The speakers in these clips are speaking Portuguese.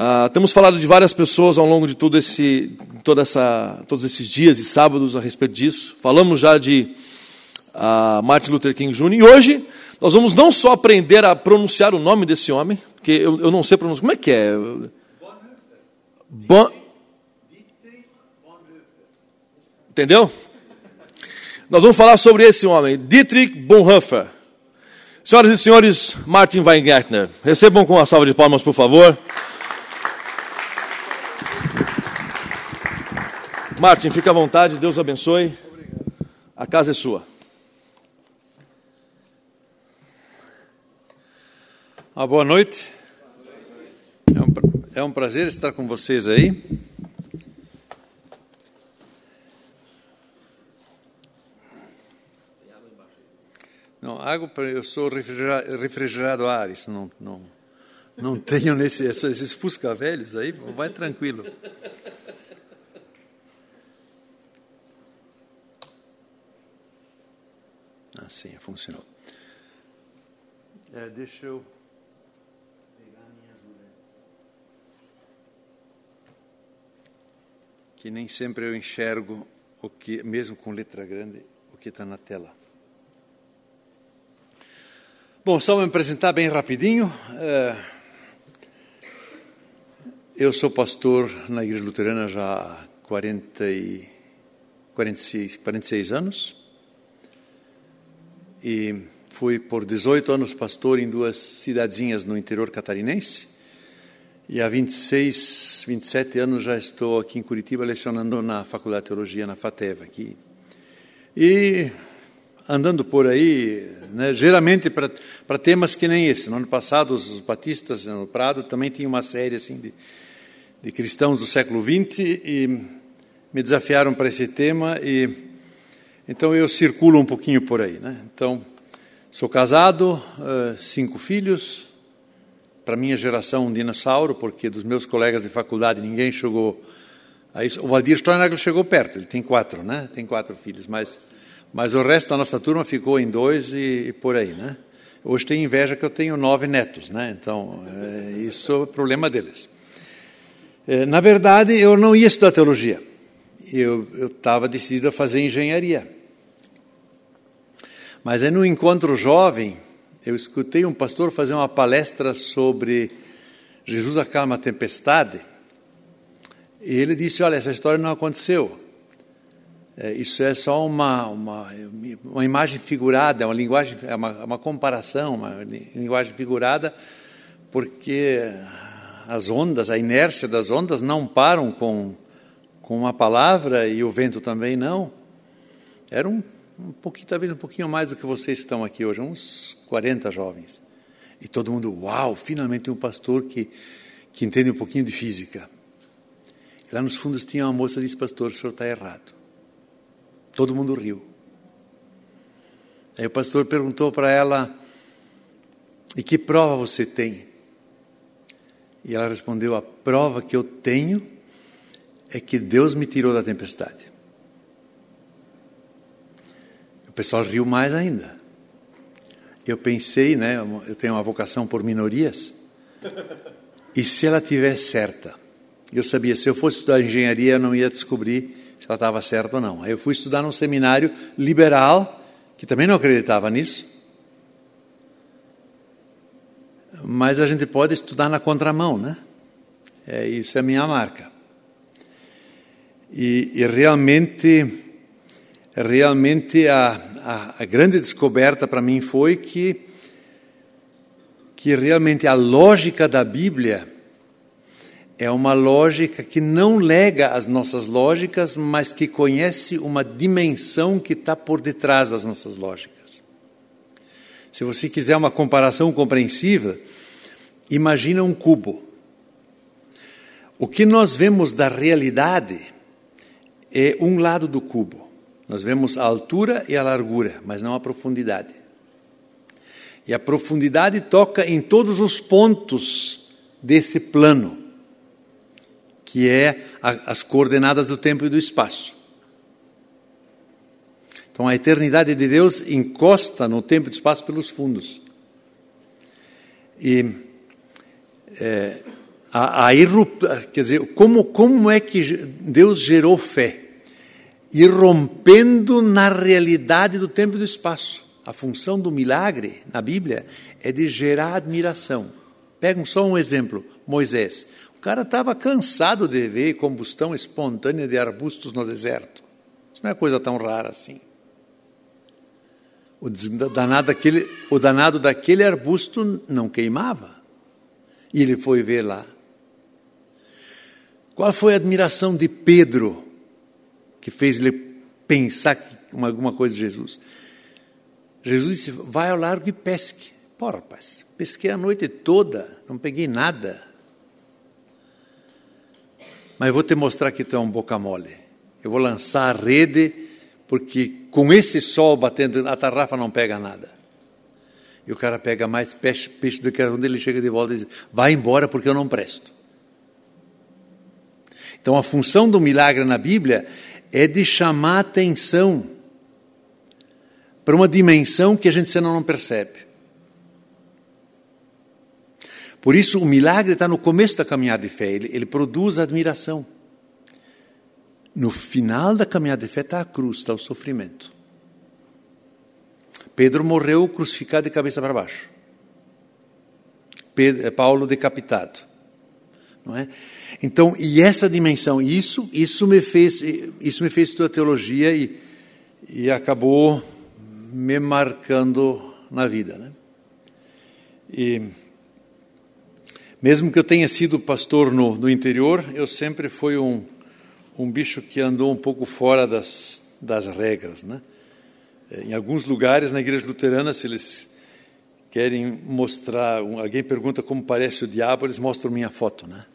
Ah, temos falado de várias pessoas ao longo de todo esse, toda essa, todos esses dias e sábados a respeito disso. Falamos já de ah, Martin Luther King Jr. E hoje nós vamos não só aprender a pronunciar o nome desse homem, porque eu, eu não sei pronunciar. Como é que é? Bon... Entendeu? Nós vamos falar sobre esse homem, Dietrich Bonhoeffer. Senhoras e senhores, Martin Weingartner. Recebam com uma salva de palmas, por favor. Martin, fique à vontade, Deus abençoe. A casa é sua. Ah, boa noite. É um, é um prazer estar com vocês aí. Não, água, eu sou refrigerado, refrigerado a ar, isso não, não, não tenho nesse, esses fusca velhos aí, vai tranquilo. Assim, funcionou. É, deixa eu pegar a minha. Que nem sempre eu enxergo o que, mesmo com letra grande, o que está na tela. Bom, só me apresentar bem rapidinho. Eu sou pastor na Igreja Luterana já há 40 e 46, 46 anos. E fui por 18 anos pastor em duas cidadezinhas no interior catarinense. E há 26, 27 anos já estou aqui em Curitiba lecionando na Faculdade de Teologia na FATEV aqui. E andando por aí, né, geralmente para temas que nem esse. No ano passado, os batistas no Prado também tinham uma série assim de, de cristãos do século XX e me desafiaram para esse tema e então eu circulo um pouquinho por aí. Né? Então, sou casado, cinco filhos, para minha geração um dinossauro, porque dos meus colegas de faculdade ninguém chegou a isso. O Valdir Steinagel chegou perto, ele tem quatro, né? Tem quatro filhos, mas mas o resto da nossa turma ficou em dois e, e por aí, né? Hoje tem inveja que eu tenho nove netos, né? Então, é, isso é problema deles. É, na verdade, eu não ia estudar teologia. Eu estava decidido a fazer engenharia. Mas aí no encontro jovem, eu escutei um pastor fazer uma palestra sobre Jesus acalma a tempestade. E ele disse: Olha, essa história não aconteceu. É, isso é só uma, uma, uma imagem figurada, uma linguagem, é uma, uma comparação, uma linguagem figurada, porque as ondas, a inércia das ondas não param com, com uma palavra e o vento também não. Era um, um pouquinho, talvez um pouquinho mais do que vocês estão aqui hoje, uns 40 jovens. E todo mundo, uau, finalmente um pastor que, que entende um pouquinho de física. E lá nos fundos tinha uma moça que disse, pastor, o senhor está errado. Todo mundo riu. Aí o pastor perguntou para ela: E que prova você tem? E ela respondeu: A prova que eu tenho é que Deus me tirou da tempestade. O pessoal riu mais ainda. Eu pensei, né? Eu tenho uma vocação por minorias. E se ela tiver certa? Eu sabia, se eu fosse estudar engenharia, eu não ia descobrir ela estava certa ou não. Aí eu fui estudar num seminário liberal, que também não acreditava nisso. Mas a gente pode estudar na contramão, né? É, isso é a minha marca. E, e realmente, realmente a, a, a grande descoberta para mim foi que, que realmente a lógica da Bíblia é uma lógica que não lega as nossas lógicas, mas que conhece uma dimensão que está por detrás das nossas lógicas. Se você quiser uma comparação compreensível, imagina um cubo. O que nós vemos da realidade é um lado do cubo. Nós vemos a altura e a largura, mas não a profundidade. E a profundidade toca em todos os pontos desse plano que é a, as coordenadas do tempo e do espaço. Então a eternidade de Deus encosta no tempo e espaço pelos fundos. E é, a, a quer dizer, como, como é que Deus gerou fé? Irrompendo na realidade do tempo e do espaço. A função do milagre na Bíblia é de gerar admiração. Pegam só um exemplo: Moisés. O cara estava cansado de ver combustão espontânea de arbustos no deserto. Isso não é coisa tão rara assim. O danado daquele, o danado daquele arbusto não queimava. E ele foi ver lá. Qual foi a admiração de Pedro que fez ele pensar alguma coisa de Jesus? Jesus disse: Vai ao largo e pesque. Pô, rapaz, pesquei a noite toda, não peguei nada. Mas eu vou te mostrar que tu é um boca mole. Eu vou lançar a rede, porque com esse sol batendo, a tarrafa não pega nada. E o cara pega mais peixe, peixe do que quando ele chega de volta e diz: Vai embora porque eu não presto. Então a função do milagre na Bíblia é de chamar atenção para uma dimensão que a gente senão não percebe. Por isso, o milagre está no começo da caminhada de fé, ele, ele produz admiração. No final da caminhada de fé está a cruz, está o sofrimento. Pedro morreu crucificado de cabeça para baixo. Pedro, Paulo decapitado. Não é? Então, e essa dimensão, isso, isso me fez, isso me fez estudar teologia e, e acabou me marcando na vida, né? E mesmo que eu tenha sido pastor no, no interior, eu sempre fui um, um bicho que andou um pouco fora das, das regras, né? Em alguns lugares na igreja luterana, se eles querem mostrar, alguém pergunta como parece o diabo, eles mostram minha foto, né?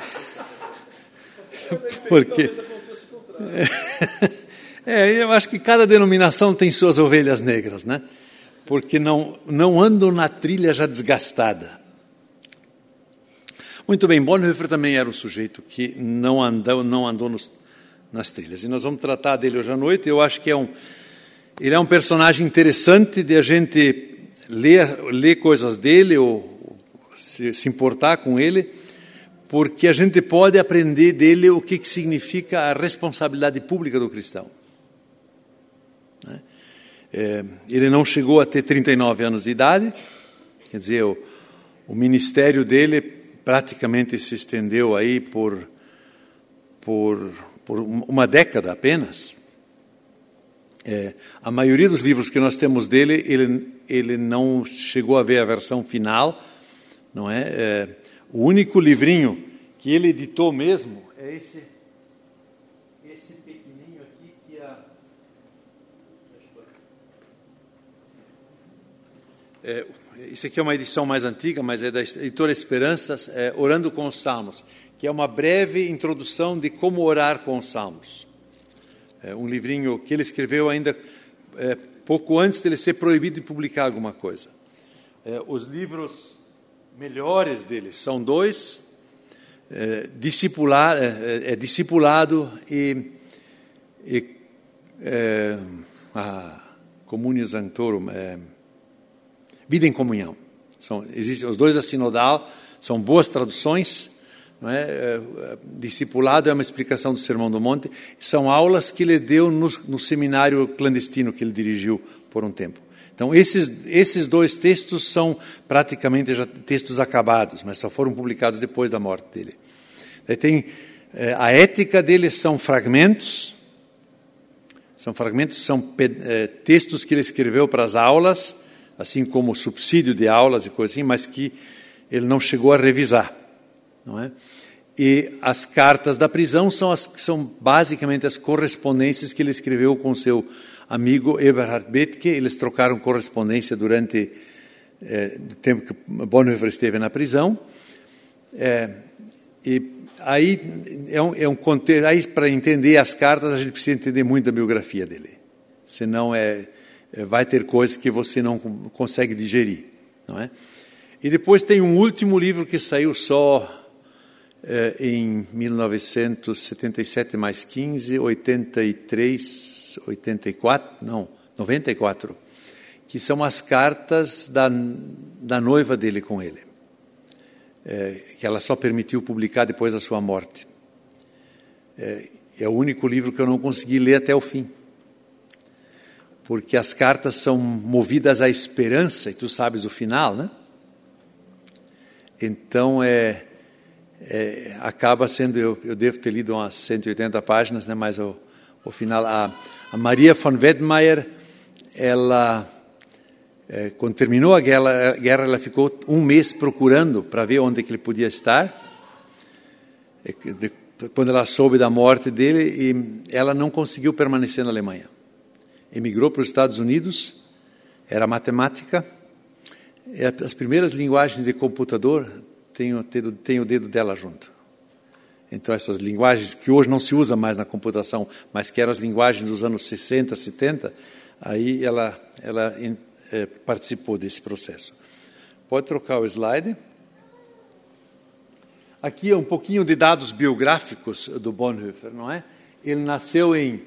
Porque. É, eu acho que cada denominação tem suas ovelhas negras, né? Porque não, não andam na trilha já desgastada. Muito bem, Bonhoeffer também era um sujeito que não andou, não andou nos, nas trilhas. E nós vamos tratar dele hoje à noite. Eu acho que é um, ele é um personagem interessante de a gente ler, ler coisas dele ou se, se importar com ele porque a gente pode aprender dele o que, que significa a responsabilidade pública do cristão. Né? É, ele não chegou a ter 39 anos de idade, quer dizer, o, o ministério dele praticamente se estendeu aí por, por, por uma década apenas. É, a maioria dos livros que nós temos dele, ele, ele não chegou a ver a versão final, não é? é o único livrinho que ele editou mesmo é esse, esse pequenininho aqui que a. É, isso aqui é uma edição mais antiga, mas é da editora Esperanças, é, Orando com os Salmos, que é uma breve introdução de como orar com os Salmos. É um livrinho que ele escreveu ainda é, pouco antes de ele ser proibido de publicar alguma coisa. É, os livros melhores dele são dois, é, discipular, é, é, é, discipulado e, e é, Sanctorum, é, vida em comunhão. São, existem os dois da sinodal, são boas traduções. Não é? É, discipulado é uma explicação do Sermão do Monte. São aulas que ele deu no, no seminário clandestino que ele dirigiu por um tempo. Então, esses, esses dois textos são praticamente já textos acabados, mas só foram publicados depois da morte dele. Tem, é, a ética deles são fragmentos, são fragmentos, são é, textos que ele escreveu para as aulas, assim como subsídio de aulas e coisas assim, mas que ele não chegou a revisar, não é? E as cartas da prisão são, as, são basicamente as correspondências que ele escreveu com seu amigo Eberhard Bethke, eles trocaram correspondência durante é, o tempo que Bonhoeffer esteve na prisão. É, e aí é um, é um contexto, aí para entender as cartas a gente precisa entender muito da biografia dele, senão é, é vai ter coisas que você não consegue digerir, não é? E depois tem um último livro que saiu só é, em 1977 mais 15, 83 84, não, 94, que são as cartas da, da noiva dele com ele. é, que ela só permitiu publicar depois da sua morte. É, é o único livro que eu não consegui ler até o fim. Porque as cartas são movidas à esperança, e tu sabes o final, né? Então, é, é, acaba sendo, eu, eu, devo ter lido umas 180 páginas, né, mas o, o final, a, a Maria von Wedmeier, ela, é, quando terminou a guerra, a guerra, ela ficou um mês procurando para ver onde que ele podia estar. É, de, quando ela soube da morte dele, e ela não conseguiu permanecer na Alemanha. Emigrou para os Estados Unidos, era matemática, é, as primeiras linguagens de computador têm o dedo dela junto. Então, essas linguagens que hoje não se usa mais na computação, mas que eram as linguagens dos anos 60, 70, aí ela, ela é, participou desse processo. Pode trocar o slide. Aqui é um pouquinho de dados biográficos do Bonhoeffer, não é? Ele nasceu em,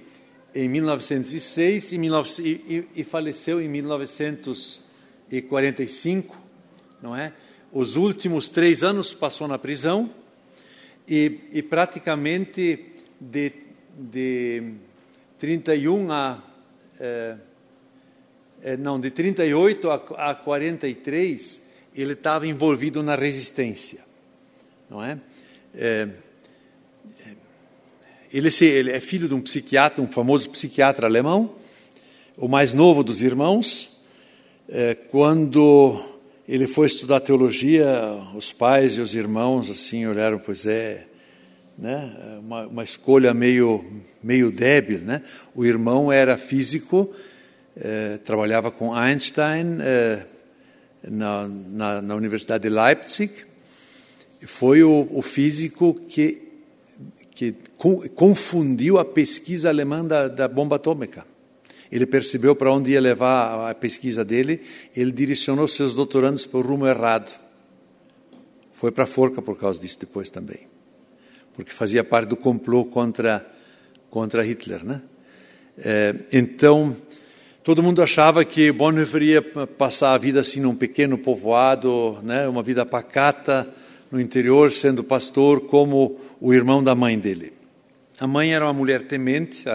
em 1906 e, 19, e, e faleceu em 1900 e 45, não é? Os últimos três anos passou na prisão e, e praticamente de, de 31 a é, é, não de 38 a, a 43 ele estava envolvido na resistência, não é? é ele, se, ele é filho de um psiquiatra, um famoso psiquiatra alemão, o mais novo dos irmãos, é, quando ele foi estudar teologia, os pais e os irmãos assim olharam, pois é, né, uma, uma escolha meio meio débil, né? O irmão era físico, é, trabalhava com Einstein é, na, na, na, Universidade de Leipzig, foi o, o físico que que confundiu a pesquisa alemã da, da bomba atômica. Ele percebeu para onde ia levar a pesquisa dele, ele direcionou seus doutorandos para o rumo errado. Foi para a forca por causa disso depois também. Porque fazia parte do complô contra, contra Hitler. Né? É, então, todo mundo achava que Bonhoeffer ia passar a vida assim num pequeno povoado, né? uma vida pacata no interior, sendo pastor, como o irmão da mãe dele. A mãe era uma mulher temente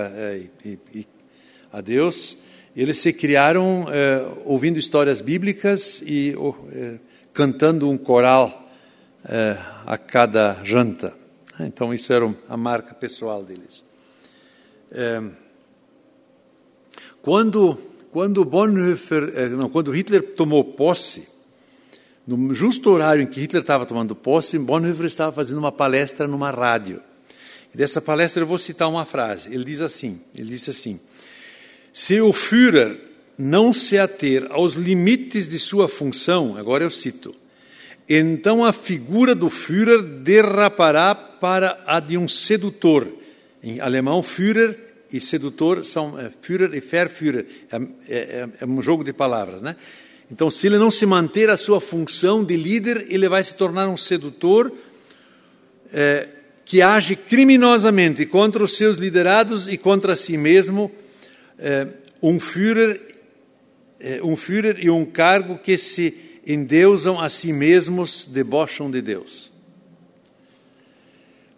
e, e a Deus. Eles se criaram eh, ouvindo histórias bíblicas e eh, cantando um coral eh, a cada janta. Então, isso era a marca pessoal deles. quando, quando Bonhoeffer, não, quando Hitler tomou posse, no justo horário em que Hitler estava tomando posse, Bonhoeffer estava fazendo uma palestra numa rádio. E dessa palestra eu vou citar uma frase. Ele diz assim: ele disse assim se o Führer não se ater aos limites de sua função, agora eu cito, então a figura do Führer derrapará para a de um sedutor. Em alemão, Führer e sedutor são é, Führer e Verführer, é, é, é, um jogo de palavras, né? Então, se ele não se manter a sua função de líder, ele vai se tornar um sedutor é, que age criminosamente contra os seus liderados e contra si mesmo é, um Führer, é, um Führer e um cargo que se endeusam a si mesmos, debocham de Deus.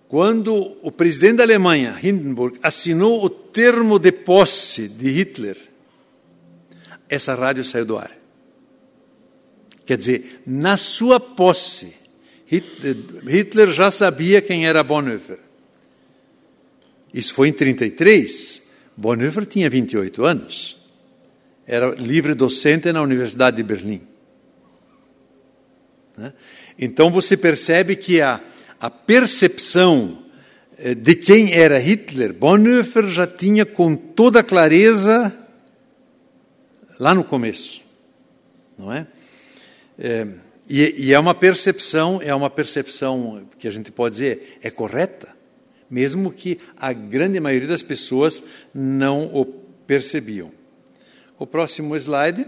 Quando o presidente da Alemanha, Hindenburg, assinou o termo de posse de Hitler, essa rádio saiu do ar. Quer dizer, na sua posse, Hitler já sabia quem era Bonhoeffer. Isso foi em 1933. Bonhoeffer tinha 28 anos. Era livre docente na Universidade de Berlim. Né? Então você percebe que a, a percepção eh, de quem era Hitler, Bonhoeffer já tinha com toda clareza lá no começo, não é? é e, e, é uma percepção, é uma percepção que a gente pode dizer é correta, mesmo que a grande maioria das pessoas não o percebiam. O próximo slide.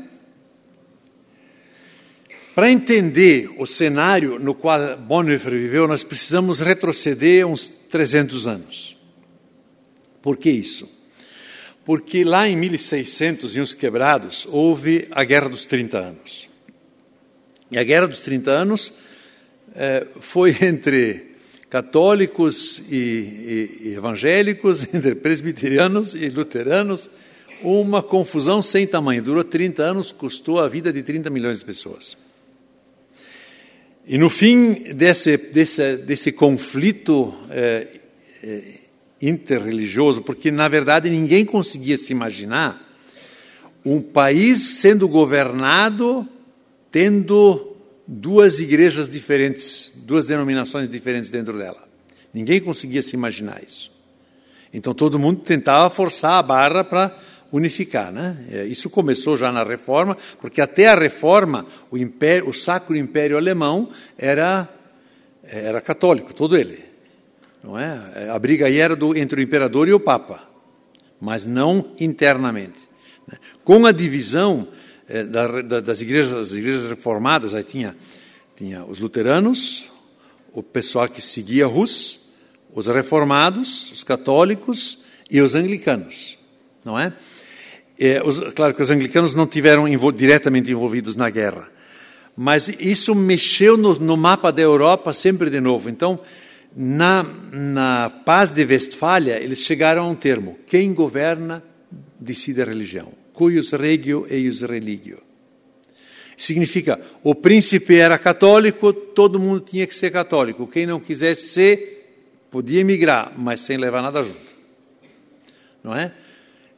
Para entender o cenário no qual Bonhoeffer viveu, nós precisamos retroceder uns 300 anos. Por que isso? Porque lá em 1600 e uns quebrados houve a Guerra dos 30 Anos. E a Guerra dos 30 Anos é, foi entre católicos e, e, e evangélicos, entre presbiterianos e luteranos, uma confusão sem tamanho. Durou 30 anos, custou a vida de 30 milhões de pessoas. E no fim desse, desse, desse conflito é, é, interreligioso, porque na verdade ninguém conseguia se imaginar um país sendo governado tendo duas igrejas diferentes, duas denominações diferentes dentro dela. Ninguém conseguia se imaginar isso. Então todo mundo tentava forçar a barra para unificar, né? É, isso começou já na Reforma, porque até a Reforma o, império, o Sacro Império Alemão era era católico, todo ele, não é? A briga aí era do, entre o imperador e o papa, mas não internamente. Né? Com a divisão é, da, da, das igrejas, das igrejas reformadas, aí tinha tinha os luteranos, o pessoal que seguia Rus, os reformados, os católicos e os anglicanos, não é? É, os, claro que os anglicanos não tiveram envol diretamente envolvidos na guerra, mas isso mexeu no, no, mapa da Europa sempre de novo. Então, na, na paz de Westfália, eles chegaram a um termo: quem governa decide a religião. Cuius regio eius religio. Significa, o príncipe era católico, todo mundo tinha que ser católico. Quem não quisesse ser, podia emigrar, mas sem levar nada junto. Não é?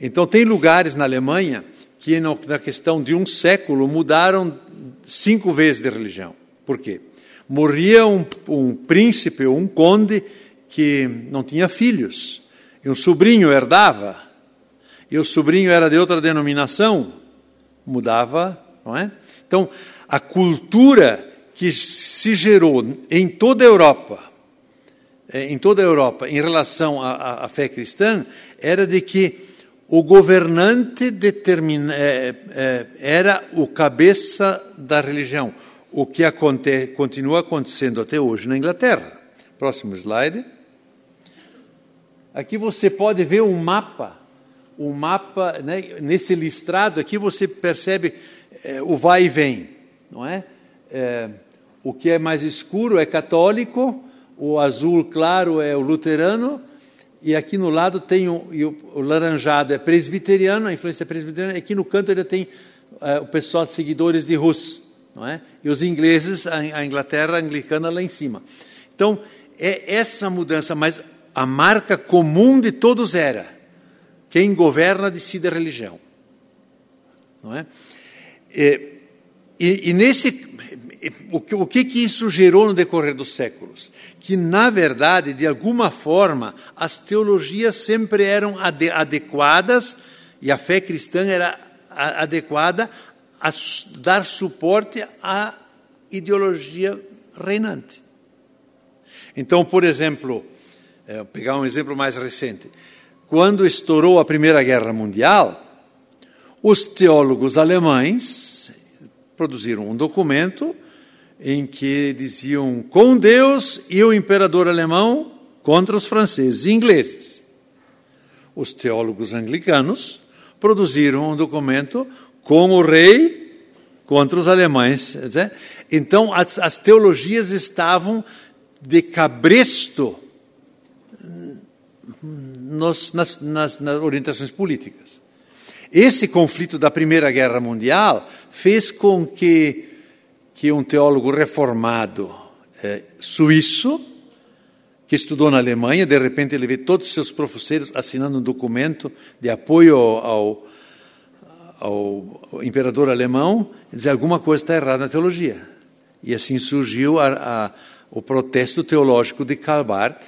Então, tem lugares na Alemanha que, na questão de um século, mudaram cinco vezes de religião. Por quê? Morria um, um príncipe ou um conde que não tinha filhos, e um sobrinho herdava, e o sobrinho era de outra denominação, mudava, não é? Então, a cultura que se gerou em toda a Europa, eh, em toda a Europa, em relação à, à fé cristã, era de que o governante determina, é, é, era o cabeça da religião, o que aconte, continua acontecendo até hoje na Inglaterra. Próximo slide. Aqui você pode ver um mapa, um mapa, né, nesse listrado aqui você percebe é, o vai e vem, não é? é? O que é mais escuro é católico, o azul claro é o luterano, e aqui no lado tem um, o, o, laranjado é presbiteriano, a influência presbiteriana, e aqui no canto ele tem é, o pessoal seguidores de Rus, não é? E os ingleses, a, a Inglaterra anglicana lá em cima. Então, é essa mudança, mas a marca comum de todos era: quem governa decide a religião. Não é? E, e, e nesse o que, o que, que isso gerou no decorrer dos séculos? Que, na verdade, de alguma forma, as teologias sempre eram ade adequadas e a fé cristã era adequada a dar suporte à ideologia reinante. Então, por exemplo, é, pegar um exemplo mais recente. Quando estourou a Primeira Guerra Mundial, os teólogos alemães produziram um documento em que diziam com Deus e o imperador alemão contra os franceses e ingleses. Os teólogos anglicanos produziram um documento com o rei contra os alemães. Então, as, as teologias estavam de cabresto nos, nas, nas, nas orientações políticas. Esse conflito da Primeira Guerra Mundial fez com que que um teólogo reformado é, suíço, que estudou na Alemanha, de repente ele vê todos os seus professores assinando um documento de apoio ao, ao, ao imperador alemão, e diz alguma coisa está errada na teologia. E assim surgiu a, a, o protesto teológico de Karl Barth,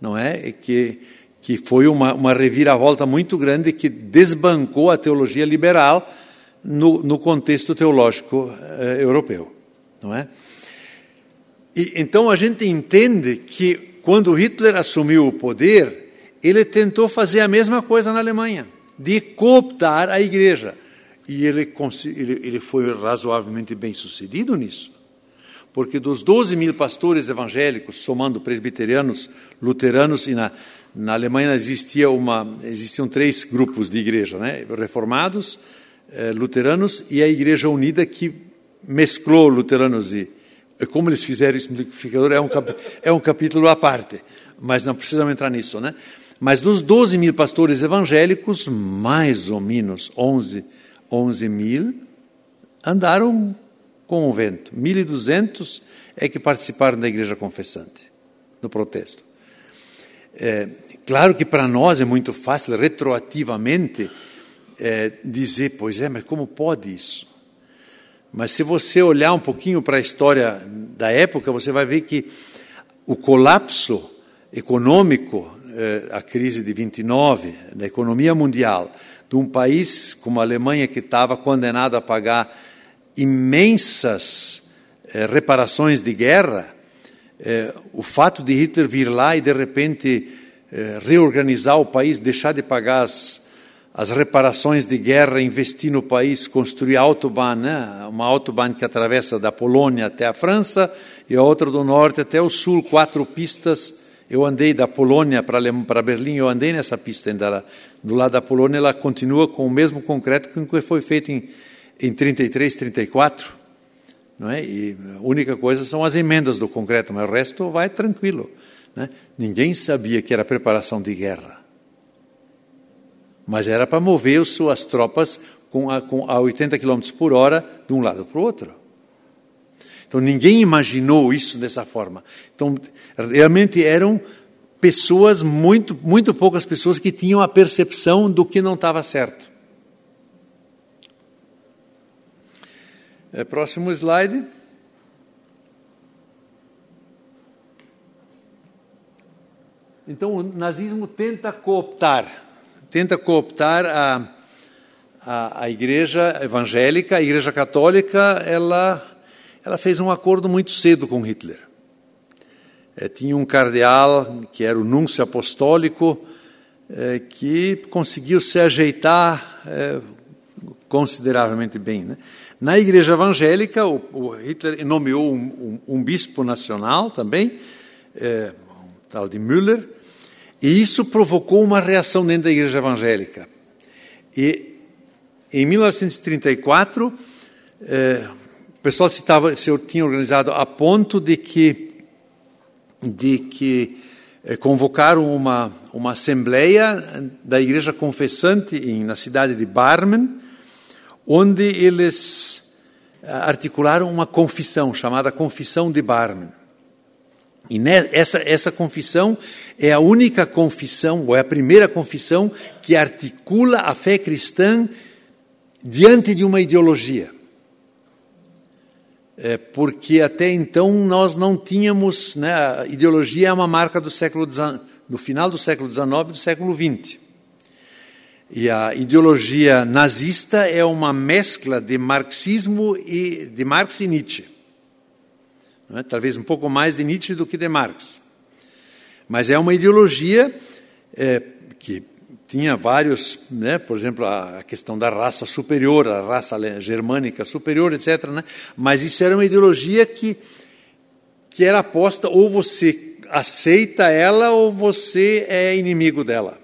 não é? Que, que foi uma, uma reviravolta muito grande que desbancou a teologia liberal no, no contexto teológico eh, europeu, não é? E, então a gente entende que quando Hitler assumiu o poder, ele tentou fazer a mesma coisa na Alemanha, de cooptar a igreja. E ele, ele, ele foi razoavelmente bem sucedido nisso. Porque dos 12 mil pastores evangélicos, somando presbiterianos, luteranos, e na, na Alemanha existia uma, existiam três grupos de igreja, né? reformados, eh, luteranos e a Igreja Unida que mesclou luteranos e Como eles fizeram isso no liquidificador é um, é um capítulo à parte, mas não precisamos entrar nisso, né? Mas dos 12 mil pastores evangélicos, mais ou menos 11, 11 mil andaram com o vento. 1.200 é que participaram da igreja confessante, no protesto. É, claro que para nós é muito fácil, retroativamente, é, dizer, pois é, mas como pode isso? Mas se você olhar um pouquinho para a história da época, você vai ver que o colapso econômico eh, a crise de 29, da economia mundial, de um país como a Alemanha que estava condenado a pagar imensas eh, reparações de guerra, eh, o fato de Hitler vir lá e de repente reorganizar o país, deixar de pagar as, as reparações de guerra, investir no país, construir autobahn, né? uma autobahn que atravessa da Polônia até a França e a outra do norte até o sul, quatro pistas eu andei da Polônia para Berlim, eu andei nessa pista ainda do lado da Polônia, ela continua com o mesmo concreto que foi feito em, em 33, 34. Não é? E a única coisa são as emendas do concreto, mas o resto vai tranquilo. Né? Ninguém sabia que era preparação de guerra. Mas era para mover as suas tropas com a, com a 80 km por hora de um lado para o outro. Então ninguém imaginou isso dessa forma. Então realmente eram pessoas muito muito poucas pessoas que tinham a percepção do que não estava certo. É, próximo slide. Então o nazismo tenta cooptar, tenta cooptar a, a, a igreja evangélica, a igreja católica, ela ela fez um acordo muito cedo com Hitler. É, tinha um cardeal, que era o núncio apostólico, é, que conseguiu se ajeitar é, consideravelmente bem. Né? Na igreja evangélica, o, o Hitler nomeou um, um, um, bispo nacional também, é, um tal de Müller, e isso provocou uma reação dentro da igreja evangélica. E em 1934, é, o pessoal se, tava, se tinha organizado a ponto de que, de que eh, convocaram uma, uma assembleia da igreja confessante em, na cidade de Barmen, onde eles eh, articularam uma confissão chamada Confissão de Barmen. E essa, essa confissão é a única confissão, ou é a primeira confissão, que articula a fé cristã diante de uma ideologia é, porque até então nós não tínhamos, né, a ideologia é uma marca do século do final do século XIX e do século XX. E a ideologia nazista é uma mescla de marxismo e de Marx e Nietzsche. É? Talvez um pouco mais de Nietzsche do que de Marx. Mas é uma ideologia é, que tinha vários, né, por exemplo, a questão da raça superior, a raça germânica superior, etc. Né? Mas isso era uma ideologia que, que era aposta ou você aceita ela ou você é inimigo dela.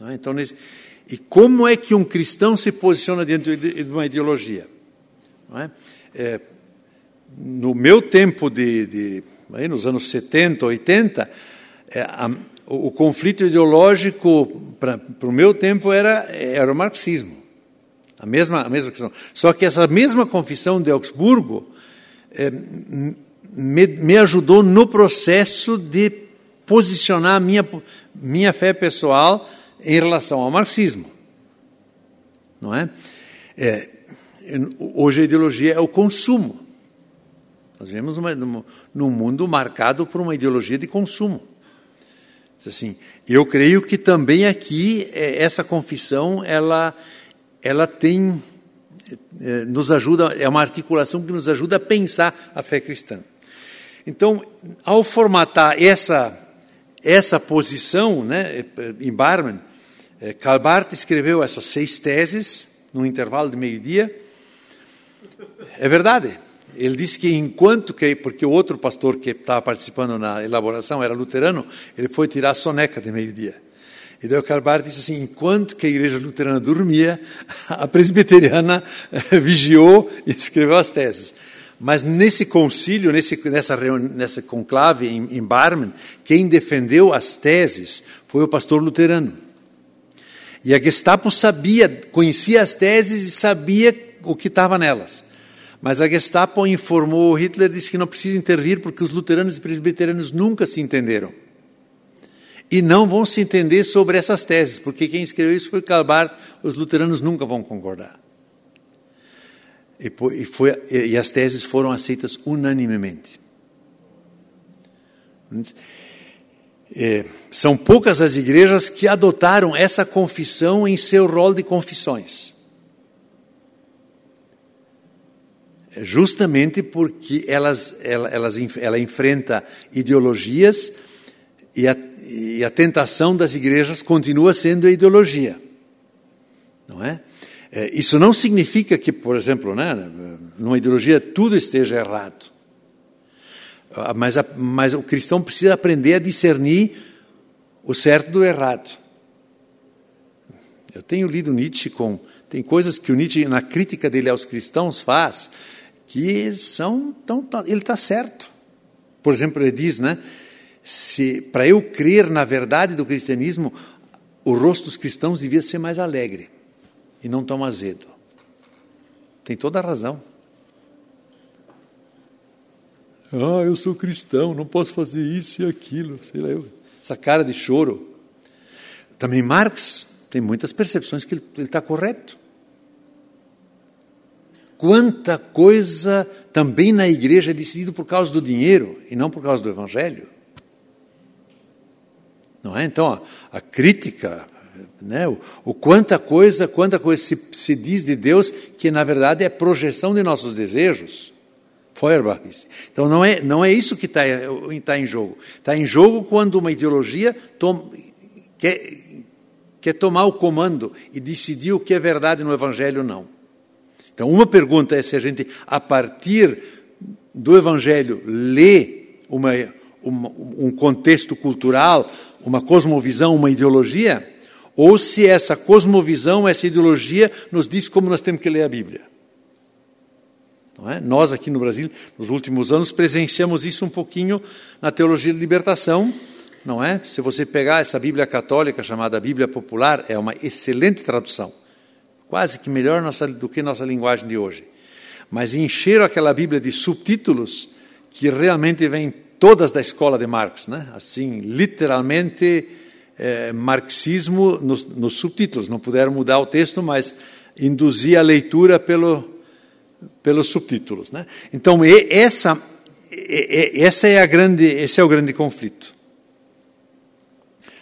Né? Então, nesse, e como é que um cristão se posiciona dentro de uma ideologia? É? É, no meu tempo de, de aí nos anos 70, 80, é, a, o, o conflito ideológico, para o meu tempo, era, era o marxismo. A mesma, a mesma questão. Só que essa mesma confissão de Augsburgo é, me, me ajudou no processo de posicionar minha, minha fé pessoal em relação ao marxismo. Não é? é hoje a ideologia é o consumo. Nós vivemos num mundo marcado por uma ideologia de consumo. Assim, eu creio que também aqui é, essa confissão ela ela tem é, nos ajuda é uma articulação que nos ajuda a pensar a fé cristã. Então, ao formatar essa essa posição, né, em Barman, Karl Barth escreveu essas seis teses num intervalo de meio-dia. É verdade. Ele disse que enquanto que, porque o outro pastor que estava participando na elaboração era luterano, ele foi tirar a soneca de meio-dia. E daí o Carbar disse assim: enquanto que a igreja luterana dormia, a presbiteriana vigiou e escreveu as teses. Mas nesse concílio, nesse, nessa, nessa conclave em, em Barmen, quem defendeu as teses foi o pastor luterano. E a Gestapo sabia, conhecia as teses e sabia o que estava nelas. Mas a Gestapo informou Hitler disse que não precisa intervir porque os luteranos e presbiterianos nunca se entenderam. E não vão se entender sobre essas teses, porque quem escreveu isso foi Karl Barth, os luteranos nunca vão concordar. E, foi, e as teses foram aceitas unanimemente. É, são poucas as igrejas que adotaram essa confissão em seu rol de confissões. É justamente porque elas, ela, elas, ela enfrenta ideologias e a, e a tentação das igrejas continua sendo a ideologia. Não é? É, isso não significa que, por exemplo, né, numa ideologia tudo esteja errado. Ah, mas, mas o cristão precisa aprender a discernir o certo do errado. Eu tenho lido Nietzsche com. Tem coisas que o Nietzsche, na crítica dele aos cristãos, faz que são. Tão, ele está certo. Por exemplo, ele diz, né? Se para eu crer na verdade do cristianismo, o rosto dos cristãos devia ser mais alegre e não tão azedo. Tem toda a razão. Ah, eu sou cristão, não posso fazer isso e aquilo, sei lá, eu, essa cara de choro. Também Marx tem muitas percepções que ele está correto. Quanta coisa também na igreja é decidido por causa do dinheiro e não por causa do evangelho. Não é? Então, a, a crítica né? O, o, quanta coisa, quanta coisa se, se, diz de Deus que na verdade é projeção de nossos desejos. Feuerbach disse. Então não é, não é isso que está tá em jogo. Está em jogo quando uma ideologia quer, quer tomar o comando e decidir o que é verdade no Evangelho ou não. Então uma pergunta é se a gente, a partir do Evangelho, lê uma, uma, um contexto cultural, uma cosmovisão, uma ideologia, ou se essa cosmovisão, essa ideologia nos diz como nós temos que ler a Bíblia. É? Nós aqui no Brasil, nos últimos anos, presenciamos isso um pouquinho na teologia de libertação, não é? Se você pegar essa Bíblia católica chamada Bíblia Popular, é uma excelente tradução, quase que melhor nossa, do que nossa linguagem de hoje. Mas encheram aquela Bíblia de subtítulos que realmente vêm todas da escola de Marx, né? Assim, literalmente é, marxismo nos, nos, subtítulos. Não puderam mudar o texto, mas induzir a leitura pelo, pelos subtítulos. Né? Então, essa, essa é a grande, esse é o grande conflito.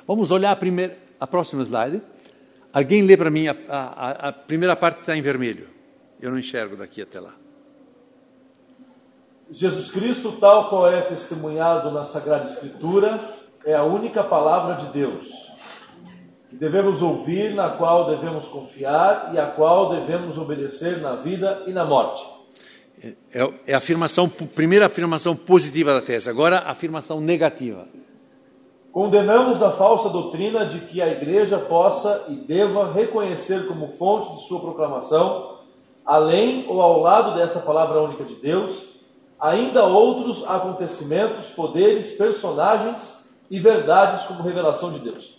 Vamos olhar a, primeira, a próxima slide. Alguém lê para mim a, a, a primeira parte que está em vermelho. Eu não enxergo daqui até lá. Jesus Cristo, tal qual é testemunhado na Sagrada Escritura, é a única palavra de Deus que devemos ouvir, na qual devemos confiar e a qual devemos obedecer na vida e na morte. É, é a afirmação, primeira afirmação positiva da tese, agora a afirmação negativa. Condenamos a falsa doutrina de que a igreja possa e deva reconhecer como fonte de sua proclamação, além ou ao lado dessa palavra única de Deus, ainda outros acontecimentos, poderes, personagens e verdades como revelação de Deus.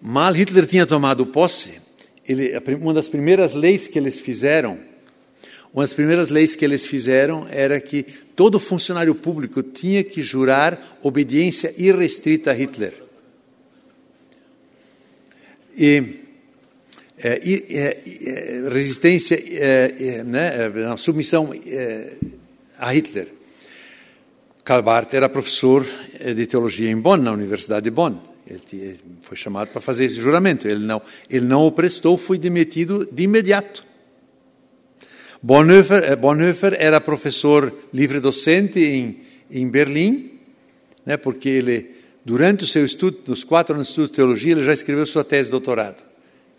Mal Hitler tinha tomado posse, ele, uma das primeiras leis que eles fizeram, uma das primeiras leis que eles fizeram era que todo funcionário público tinha que jurar obediência irrestrita a Hitler. E, é, é, é, resistência, é, né, é, submissão é, a Hitler. Karl Barth era professor de teologia em Bonn, na Universidade de Bonn. Ele foi chamado para fazer esse juramento. Ele não, ele não o prestou, foi demitido de imediato. Bonhoeffer, eh, Bonhoeffer era professor livre-docente em, em Berlim, né, porque ele, durante o seu estudo, nos quatro anos de estudo de teologia, ele já escreveu sua tese de doutorado.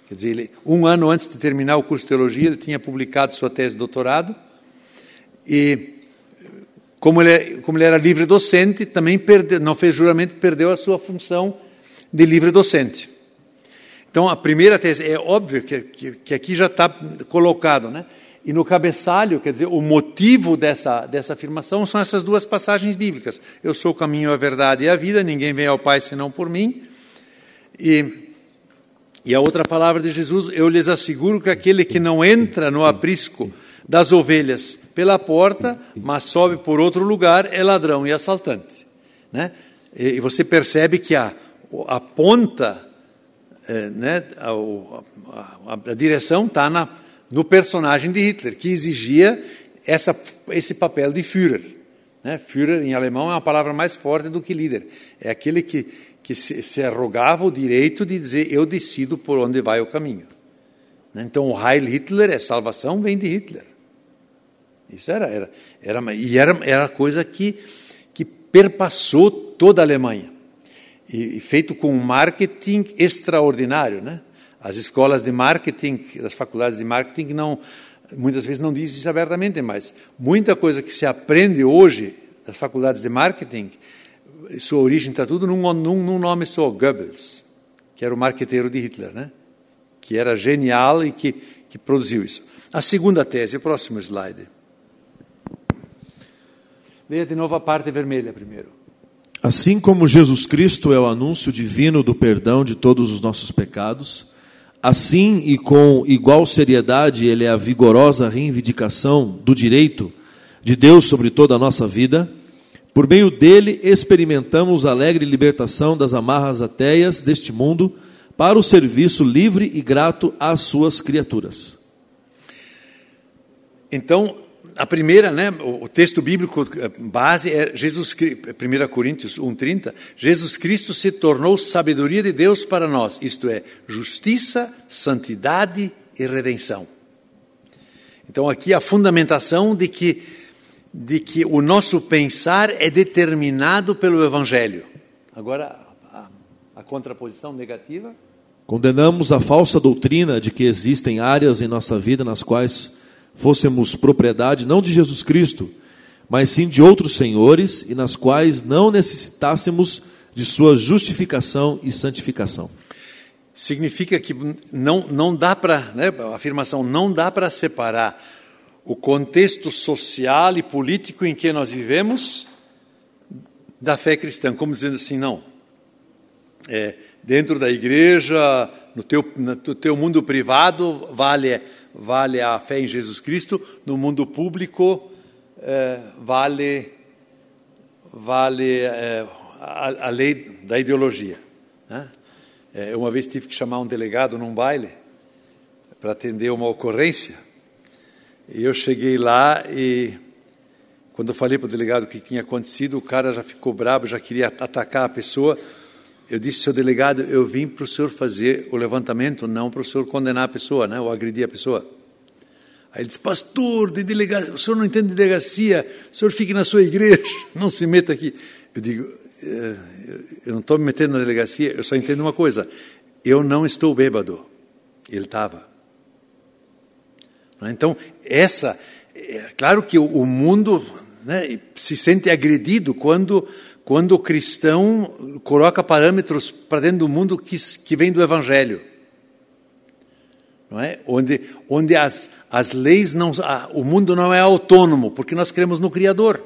Quer dizer, ele, um ano antes de terminar o curso de teologia, ele tinha publicado sua tese de doutorado e como ele, como ele era livre docente, também perdeu, não fez juramento, perdeu a sua função de livre docente. Então, a primeira tese, é óbvio que, que, que aqui já está colocado, né? E no cabeçalho, quer dizer, o motivo dessa, dessa afirmação são essas duas passagens bíblicas. Eu sou o caminho, a verdade e a vida, ninguém vem ao Pai senão por mim. E, e a outra palavra de Jesus, eu lhes asseguro que aquele que não entra no aprisco das ovelhas pela porta, mas sobe por outro lugar, é ladrão e assaltante. Né? E, e você percebe que a, a ponta, é, né, a, a, a direção está no personagem de Hitler, que exigia essa, esse papel de Führer. Né? Führer, em alemão, é uma palavra mais forte do que líder. É aquele que, que se, se arrogava o direito de dizer eu decido por onde vai o caminho. Né? Então, o Heil Hitler, é salvação, vem de Hitler. Isso era, era, era e era, era coisa que, que perpassou toda a Alemanha. E, feito com um marketing extraordinário, né? As escolas de marketing, as faculdades de marketing, não, muitas vezes não dizem isso abertamente, mas muita coisa que se aprende hoje nas faculdades de marketing, sua origem está tudo num, num, num nome só, Goebbels, que era o marqueteiro de Hitler, né? que era genial e que, que produziu isso. A segunda tese, o próximo slide. Leia de novo a parte vermelha primeiro. Assim como Jesus Cristo é o anúncio divino do perdão de todos os nossos pecados, Assim e com igual seriedade, ele é a vigorosa reivindicação do direito de Deus sobre toda a nossa vida. Por meio dele, experimentamos a alegre libertação das amarras ateias deste mundo para o serviço livre e grato às suas criaturas. Então, a primeira, né, o texto bíblico eh, base é Jesus 1 Coríntios 1:30, Jesus Cristo se tornou sabedoria de Deus para nós, isto é, justiça, santidade e redenção. Então aqui a fundamentação de que de que o nosso pensar é determinado pelo evangelho. Agora a, a contraposição negativa Condenamos a falsa doutrina de que existem áreas em nossa vida nas quais fôssemos propriedade não de Jesus Cristo, mas sim de outros senhores e nas quais não necessitássemos de sua justificação e santificação. Significa que não, não dá para, né, a afirmação não dá para separar o contexto social e político em que nós vivemos da fé cristã, como dizendo assim, não. É, dentro da igreja, no teu, no teu mundo privado, vale vale a fé em Jesus Cristo, no mundo público eh, vale, vale eh, a, a, lei da ideologia. Né? Eh, uma vez tive que chamar um delegado num baile para atender uma ocorrência, e eu cheguei lá e quando eu falei para o delegado o que tinha acontecido, o cara já ficou bravo, já queria atacar a pessoa. Eu disse, seu delegado, eu vim para o senhor fazer o levantamento, não para o senhor condenar a pessoa, né, ou agredir a pessoa. Aí ele disse, pastor, de delegacia, o senhor não entende de delegacia, o senhor fique na sua igreja, não se meta aqui. Eu digo, é, eu não estou me metendo na delegacia, eu só entendo uma coisa, eu não estou bêbado. Ele estava. Então, essa, é claro que o mundo né, se sente agredido quando quando o cristão coloca parâmetros para dentro do mundo que, que vem do Evangelho. Não é? Onde, onde as, as leis não. o mundo não é autônomo, porque nós cremos no Criador.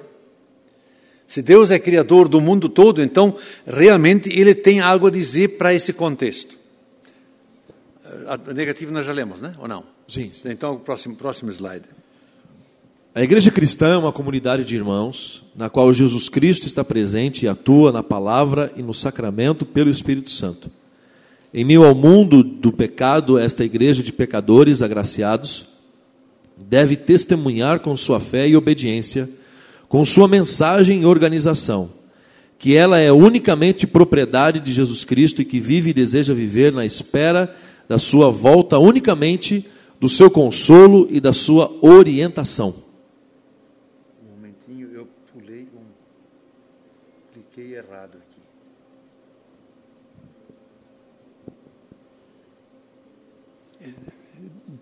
Se Deus é Criador do mundo todo, então realmente Ele tem algo a dizer para esse contexto. A negativa nós já lemos, né? Ou não? Sim. Então, próximo, próximo slide. A igreja cristã é uma comunidade de irmãos na qual Jesus Cristo está presente e atua na palavra e no sacramento pelo Espírito Santo. Em meio ao mundo do pecado, esta igreja de pecadores agraciados deve testemunhar com sua fé e obediência, com sua mensagem e organização, que ela é unicamente propriedade de Jesus Cristo e que vive e deseja viver na espera da sua volta unicamente do seu consolo e da sua orientação.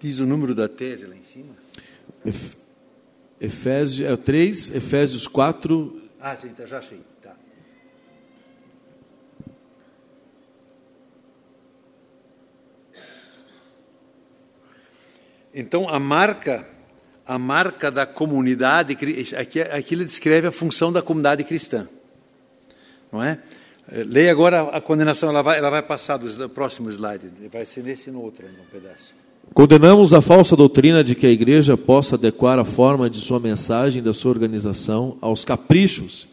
Diz o número da tese lá em cima? Efésios, é 3, Efésios 4. Ah, sim, tá, já achei. Tá. Então, a marca, a marca da comunidade, aqui, aqui ele descreve a função da comunidade cristã. Não é? Leia agora a condenação, ela vai, ela vai passar do próximo slide, vai ser nesse e no outro, um pedaço. Condenamos a falsa doutrina de que a igreja possa adequar a forma de sua mensagem, da sua organização, aos caprichos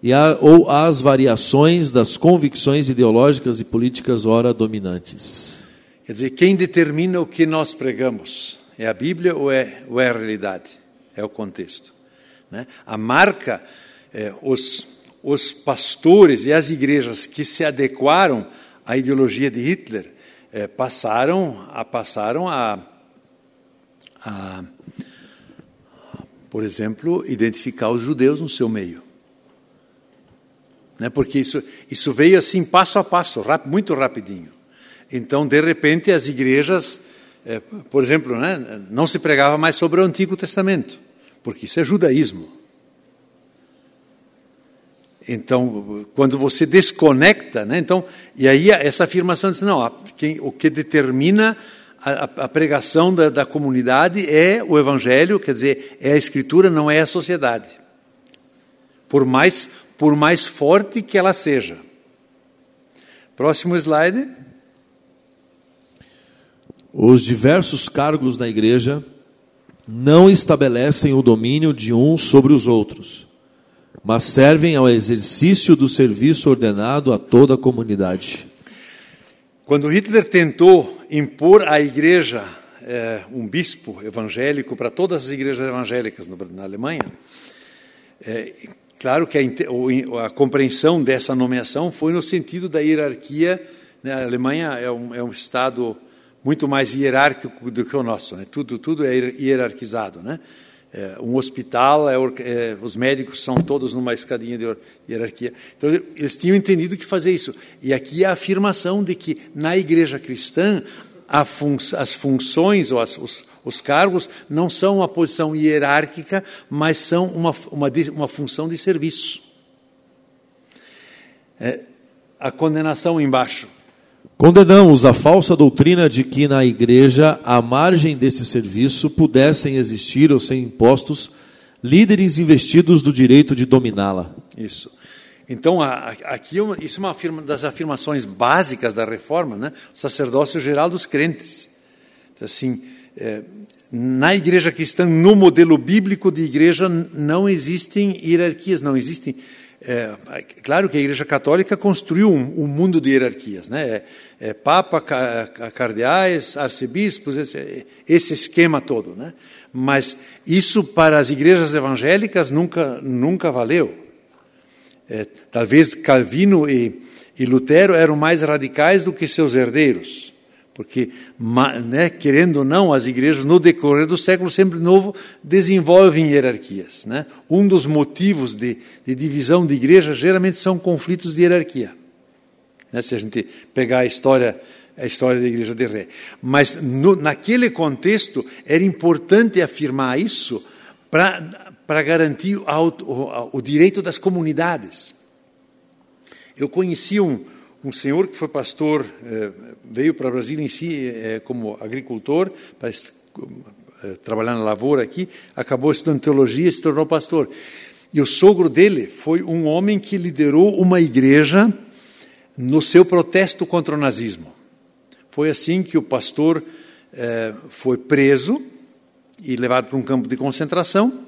e a, ou às variações das convicções ideológicas e políticas ora dominantes. Quer dizer, quem determina o que nós pregamos? É a Bíblia ou é, ou é a realidade? É o contexto. Né? A marca, é, os, os pastores e as igrejas que se adequaram à ideologia de Hitler é, passaram a passaram a, a, por exemplo, identificar os judeus no seu meio, né? Porque isso isso veio assim passo a passo, rap, muito rapidinho. Então, de repente, as igrejas, é, por exemplo, né, não se pregava mais sobre o Antigo Testamento, porque isso é judaísmo. Então, quando você desconecta, né, então, e aí essa afirmação diz, não, quem, o que determina a, a pregação da, da, comunidade é o Evangelho, quer dizer, é a Escritura, não é a sociedade. Por mais, por mais forte que ela seja. Próximo slide. Os diversos cargos da igreja não estabelecem o domínio de uns sobre os outros, mas servem ao exercício do serviço ordenado a toda a comunidade. Quando Hitler tentou impor à igreja é, um bispo evangélico para todas as igrejas evangélicas no, na Alemanha, é, claro que a, a, compreensão dessa nomeação foi no sentido da hierarquia. Né, a Alemanha é um, é um estado muito mais hierárquico do que o nosso, né? tudo, tudo é hierarquizado. Né? É, um hospital, é, é, os médicos são todos numa escadinha de hierarquia. Então, eles tinham entendido que fazer isso. E aqui é a afirmação de que na igreja cristã, fun as funções ou as, os, os, cargos não são uma posição hierárquica, mas são uma, uma, uma função de serviço. É, a condenação embaixo. Condenamos a falsa doutrina de que na igreja, à margem desse serviço, pudessem existir ou ser impostos líderes investidos do direito de dominá-la. Isso. Então, aqui isso é uma das afirmações básicas da reforma, né? o sacerdócio geral dos crentes. Assim, é, na igreja cristã, no modelo bíblico de igreja, não existem hierarquias, não existem é, claro que a Igreja Católica construiu um, um mundo de hierarquias, né? É, é, Papa, cardeais, arcebispos, esse, esse, esquema todo, né? Mas isso para as igrejas evangélicas nunca nunca valeu. É, talvez Calvino e, e Lutero eram mais radicais do que seus herdeiros porque, né, querendo ou não, as igrejas, no decorrer do século sempre novo, desenvolvem hierarquias. Né? Um dos motivos de, de, divisão de igreja geralmente são conflitos de hierarquia. Né? Se a gente pegar a história, a história da igreja de Ré. Mas, no, naquele contexto, era importante afirmar isso para garantir o, o, o direito das comunidades. Eu conheci um, um senhor que foi pastor, eh, veio para o Brasil em si eh, como agricultor, para eh, trabalhar na lavoura aqui, acabou estudando teologia e se tornou pastor. E o sogro dele foi um homem que liderou uma igreja no seu protesto contra o nazismo. Foi assim que o pastor foi preso e levado para um campo de concentração.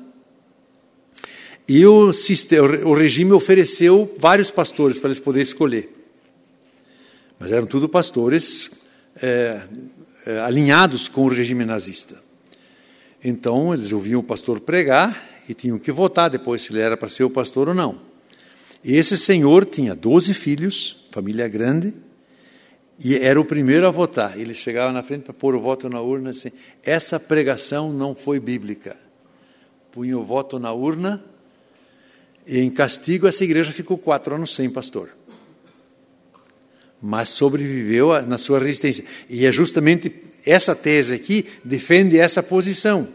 E o, o regime ofereceu vários pastores para eles poderem escolher. Mas eram tudo pastores é, é, alinhados com o regime nazista. Então, eles ouviam o pastor pregar e tinham que votar depois se ele era para ser o pastor ou não. E esse senhor tinha 12 filhos, família grande, e era o primeiro a votar. Ele chegava na frente para pôr o voto na urna assim: essa pregação não foi bíblica. Punha o voto na urna e, em castigo, essa igreja ficou quatro anos sem pastor mas sobreviveu na sua resistência. E é justamente essa tese aqui defende essa posição,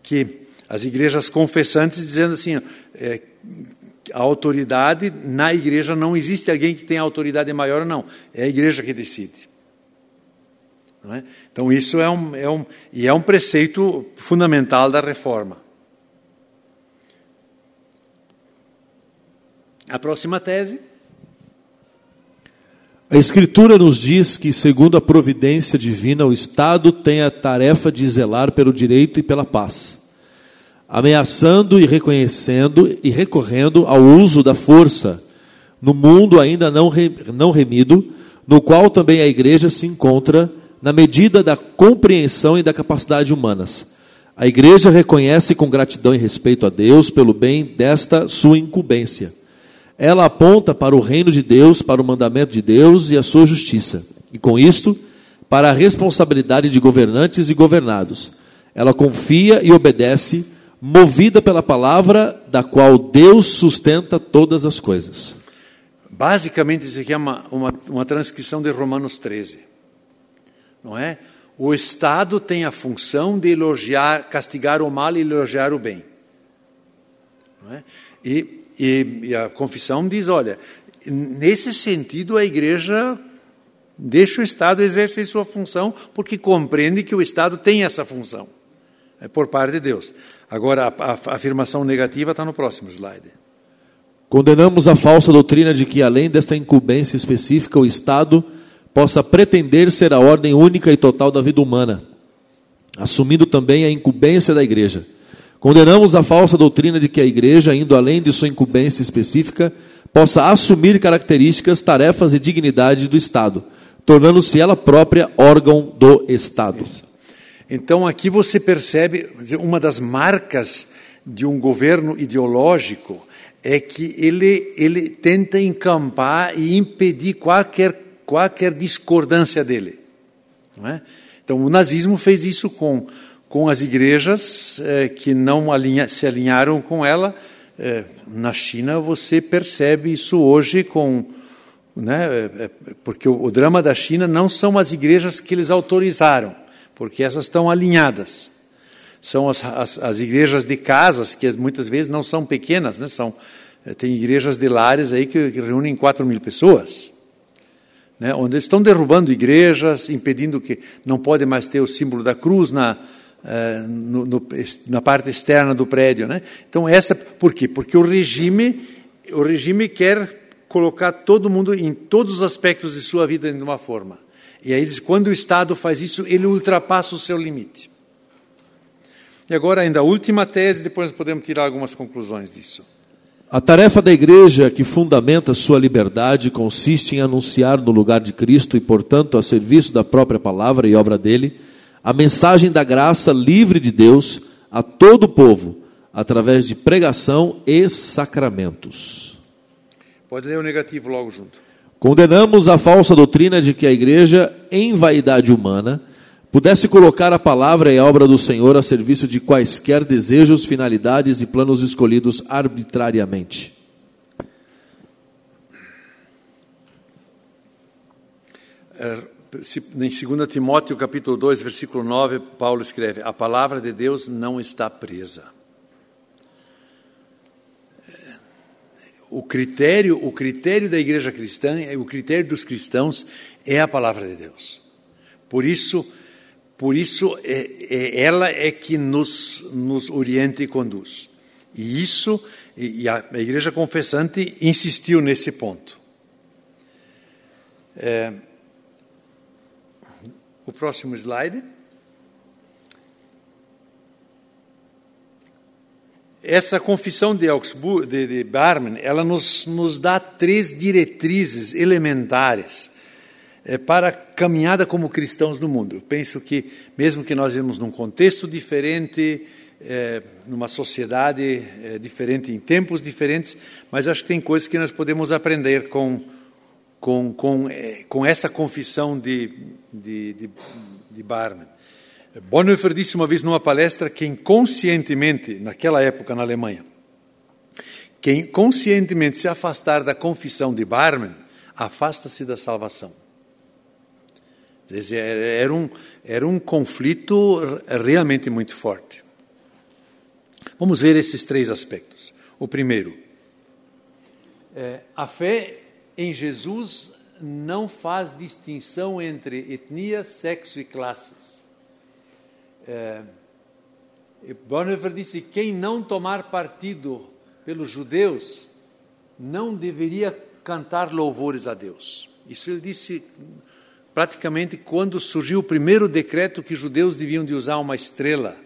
que as igrejas confessantes dizendo assim, é, a autoridade na igreja não existe alguém que tenha autoridade maior não, é a igreja que decide. É? Então, isso é um, é um, e é um preceito fundamental da reforma. A próxima tese. A Escritura nos diz que, segundo a providência divina, o Estado tem a tarefa de zelar pelo direito e pela paz, ameaçando e reconhecendo e recorrendo ao uso da força no mundo ainda não, remido, no qual também a igreja se encontra na medida da compreensão e da capacidade humanas. A igreja reconhece com gratidão e respeito a Deus pelo bem desta sua incumbência ela aponta para o reino de Deus, para o mandamento de Deus e a sua justiça. E com isto, para a responsabilidade de governantes e governados. Ela confia e obedece, movida pela palavra da qual Deus sustenta todas as coisas. Basicamente, isso aqui é uma, uma, uma transcrição de Romanos 13. Não é? O Estado tem a função de elogiar, castigar o mal e elogiar o bem. Não é? E e, e a confissão diz: olha, nesse sentido a igreja deixa o Estado exercer sua função, porque compreende que o Estado tem essa função, é por parte de Deus. Agora, a, a afirmação negativa está no próximo slide. Condenamos a falsa doutrina de que, além desta incumbência específica, o Estado possa pretender ser a ordem única e total da vida humana, assumindo também a incumbência da igreja. Condenamos a falsa doutrina de que a igreja, indo além de sua incumbência específica, possa assumir características, tarefas e dignidade do Estado, tornando-se ela própria órgão do Estado. Isso. Então aqui você percebe uma das marcas de um governo ideológico é que ele, ele tenta encampar e impedir qualquer, qualquer discordância dele. É? Então o nazismo fez isso com com as igrejas eh, que não alinha, se alinharam com ela. Eh, na China você percebe isso hoje com, né, eh, porque o, o, drama da China não são as igrejas que eles autorizaram, porque essas estão alinhadas. São as, as, as igrejas de casas que muitas vezes não são pequenas, né, são tem igrejas de lares aí que, que reúnem 4 mil pessoas. Né, onde eles estão derrubando igrejas, impedindo que não pode mais ter o símbolo da cruz na, Uh, no, no, na parte externa do prédio, né? Então essa, por quê? Porque o regime, o regime quer colocar todo mundo em todos os aspectos de sua vida de uma forma. E aí quando o Estado faz isso, ele ultrapassa o seu limite. E agora ainda a última tese, depois podemos tirar algumas conclusões disso. A tarefa da igreja que fundamenta sua liberdade consiste em anunciar no lugar de Cristo e, portanto, a serviço da própria palavra e obra dele a mensagem da graça livre de Deus a todo o povo, através de pregação e sacramentos. Pode ler o negativo logo junto. Condenamos a falsa doutrina de que a igreja, em vaidade humana, pudesse colocar a palavra e a obra do Senhor a serviço de quaisquer desejos, finalidades e planos escolhidos arbitrariamente. Em 2 Timóteo capítulo 2, versículo 9, Paulo escreve: A palavra de Deus não está presa. O critério, o critério da igreja cristã, o critério dos cristãos é a palavra de Deus. Por isso, por isso é, é, ela é que nos, nos orienta e conduz. E isso, e a, a igreja confessante insistiu nesse ponto. É, o próximo slide. Essa confissão de, Augsburg, de, de Barmen, ela nos, nos dá três diretrizes elementares é, para a caminhada como cristãos no mundo. Eu penso que, mesmo que nós vivamos num contexto diferente, é, numa sociedade é, diferente, em tempos diferentes, mas acho que tem coisas que nós podemos aprender com com, com, eh, com essa confissão de, de, de, de Barman. Bonhoeffer disse uma vez numa palestra: quem conscientemente, naquela época na Alemanha, quem conscientemente se afastar da confissão de Barman, afasta-se da salvação. Era um, era um conflito realmente muito forte. Vamos ver esses três aspectos. O primeiro, é, a fé em Jesus não faz distinção entre etnia, sexo e classes. É, Bonhoeffer disse: quem não tomar partido pelos judeus não deveria cantar louvores a Deus. Isso ele disse praticamente quando surgiu o primeiro decreto que judeus deviam de usar uma estrela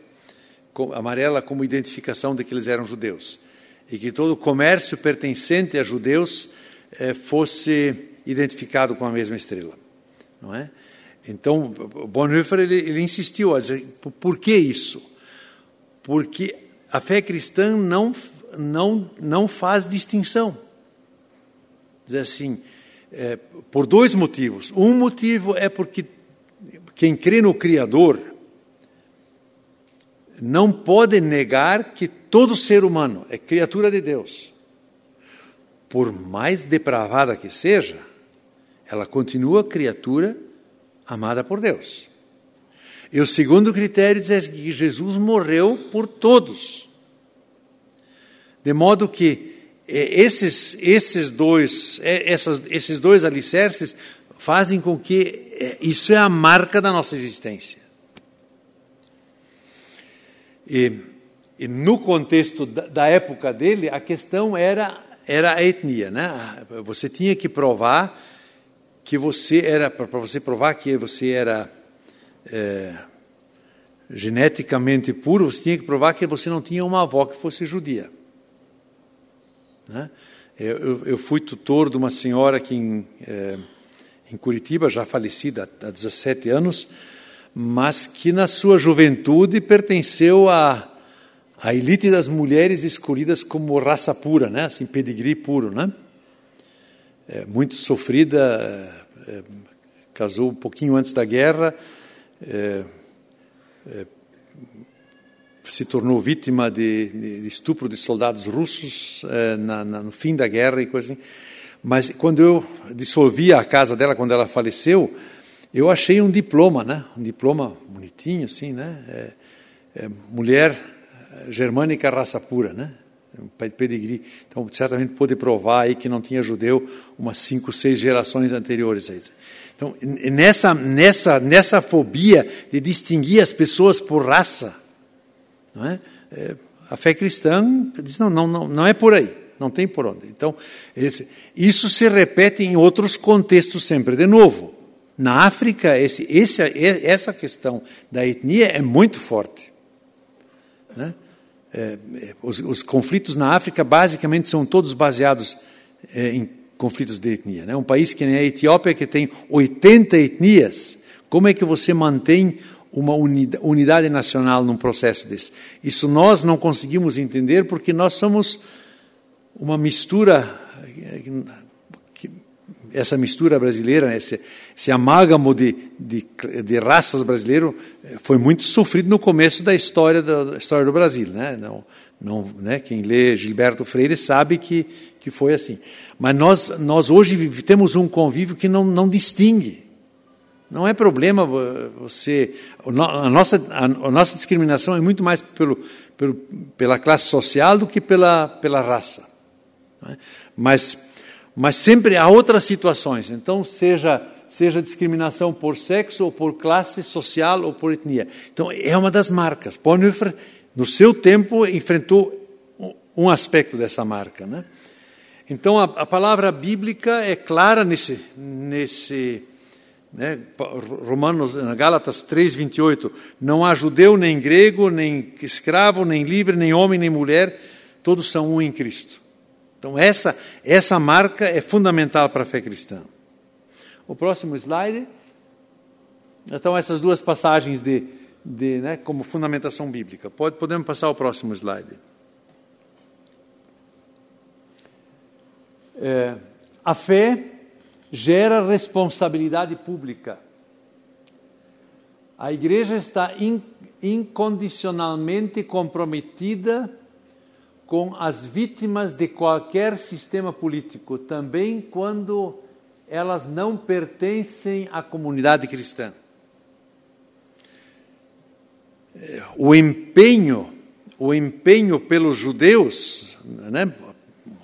amarela como identificação de que eles eram judeus e que todo comércio pertencente a judeus fosse identificado com a mesma estrela, não é? Então Bonhoeffer ele, ele insistiu a dizer por que isso? Porque a fé cristã não não não faz distinção. Diz assim, é, por dois motivos. Um motivo é porque quem crê no Criador não pode negar que todo ser humano é criatura de Deus. Por mais depravada que seja, ela continua criatura amada por Deus. E o segundo critério diz que Jesus morreu por todos. De modo que é, esses, esses, dois, é, essas, esses dois alicerces fazem com que é, isso é a marca da nossa existência. E, e no contexto da, da, época dele, a questão era, era a etnia. Né? Você tinha que provar que você era, para você provar que você era é, geneticamente puro, você tinha que provar que você não tinha uma avó que fosse judia. Né? Eu, eu, fui tutor de uma senhora aqui em, é, em Curitiba, já falecida há 17 anos, mas que na sua juventude pertenceu à, à elite das mulheres escolhidas como raça pura, né? assim, pedigree puro. Né? É, muito sofrida, é, casou um pouquinho antes da guerra, é, é se tornou vítima de, de estupro de soldados russos eh, na, na, no fim da guerra e coisa assim. Mas quando eu dissolvi a casa dela, quando ela faleceu, eu achei um diploma, né? Um diploma bonitinho, assim, né? É, é, mulher germânica raça pura, né? Pedigree. Então, certamente pôde provar aí que não tinha judeu umas cinco, seis gerações anteriores. Aí. Então, nessa, nessa, nessa fobia de distinguir as pessoas por raça, não é? é a fé cristã diz: não, não, não, não é por aí, não tem por onde. Então, isso se repete em outros contextos sempre. De novo, na África, esse, esse, essa questão da etnia é muito forte. Né? É, é, os, os, conflitos na África basicamente são todos baseados é, em conflitos de etnia. Né? Um país que nem a Etiópia, que tem 80 etnias, como é que você mantém uma unidade nacional num processo desse. Isso nós não conseguimos entender porque nós somos uma mistura, essa mistura brasileira, esse, esse amálgamo de, de, de, raças brasileiro eh, foi muito sofrido no começo da história, da, história do Brasil. Né? Não, não, né? Quem lê Gilberto Freire sabe que, que foi assim. Mas nós, nós hoje temos um convívio que não, não distingue não é problema você. A nossa, a nossa discriminação é muito mais pelo, pelo, pela classe social do que pela, pela raça. É? Mas, mas sempre há outras situações. Então, seja, seja discriminação por sexo, ou por classe social, ou por etnia. Então, é uma das marcas. Bonhoeffer, no seu tempo, enfrentou um aspecto dessa marca. Né? Então, a, a palavra bíblica é clara nesse. nesse né? Romanos, Gálatas 3:28, não há judeu nem grego, nem escravo, nem livre, nem homem, nem mulher, todos são um em Cristo. Então essa essa marca é fundamental para a fé cristã. O próximo slide. Então essas duas passagens de, de né, como fundamentação bíblica. Pode, podemos passar ao próximo slide. É, a fé gera responsabilidade pública. A igreja está incondicionalmente comprometida com as vítimas de qualquer sistema político, também quando elas não pertencem à comunidade cristã. O empenho, o empenho pelos judeus, né,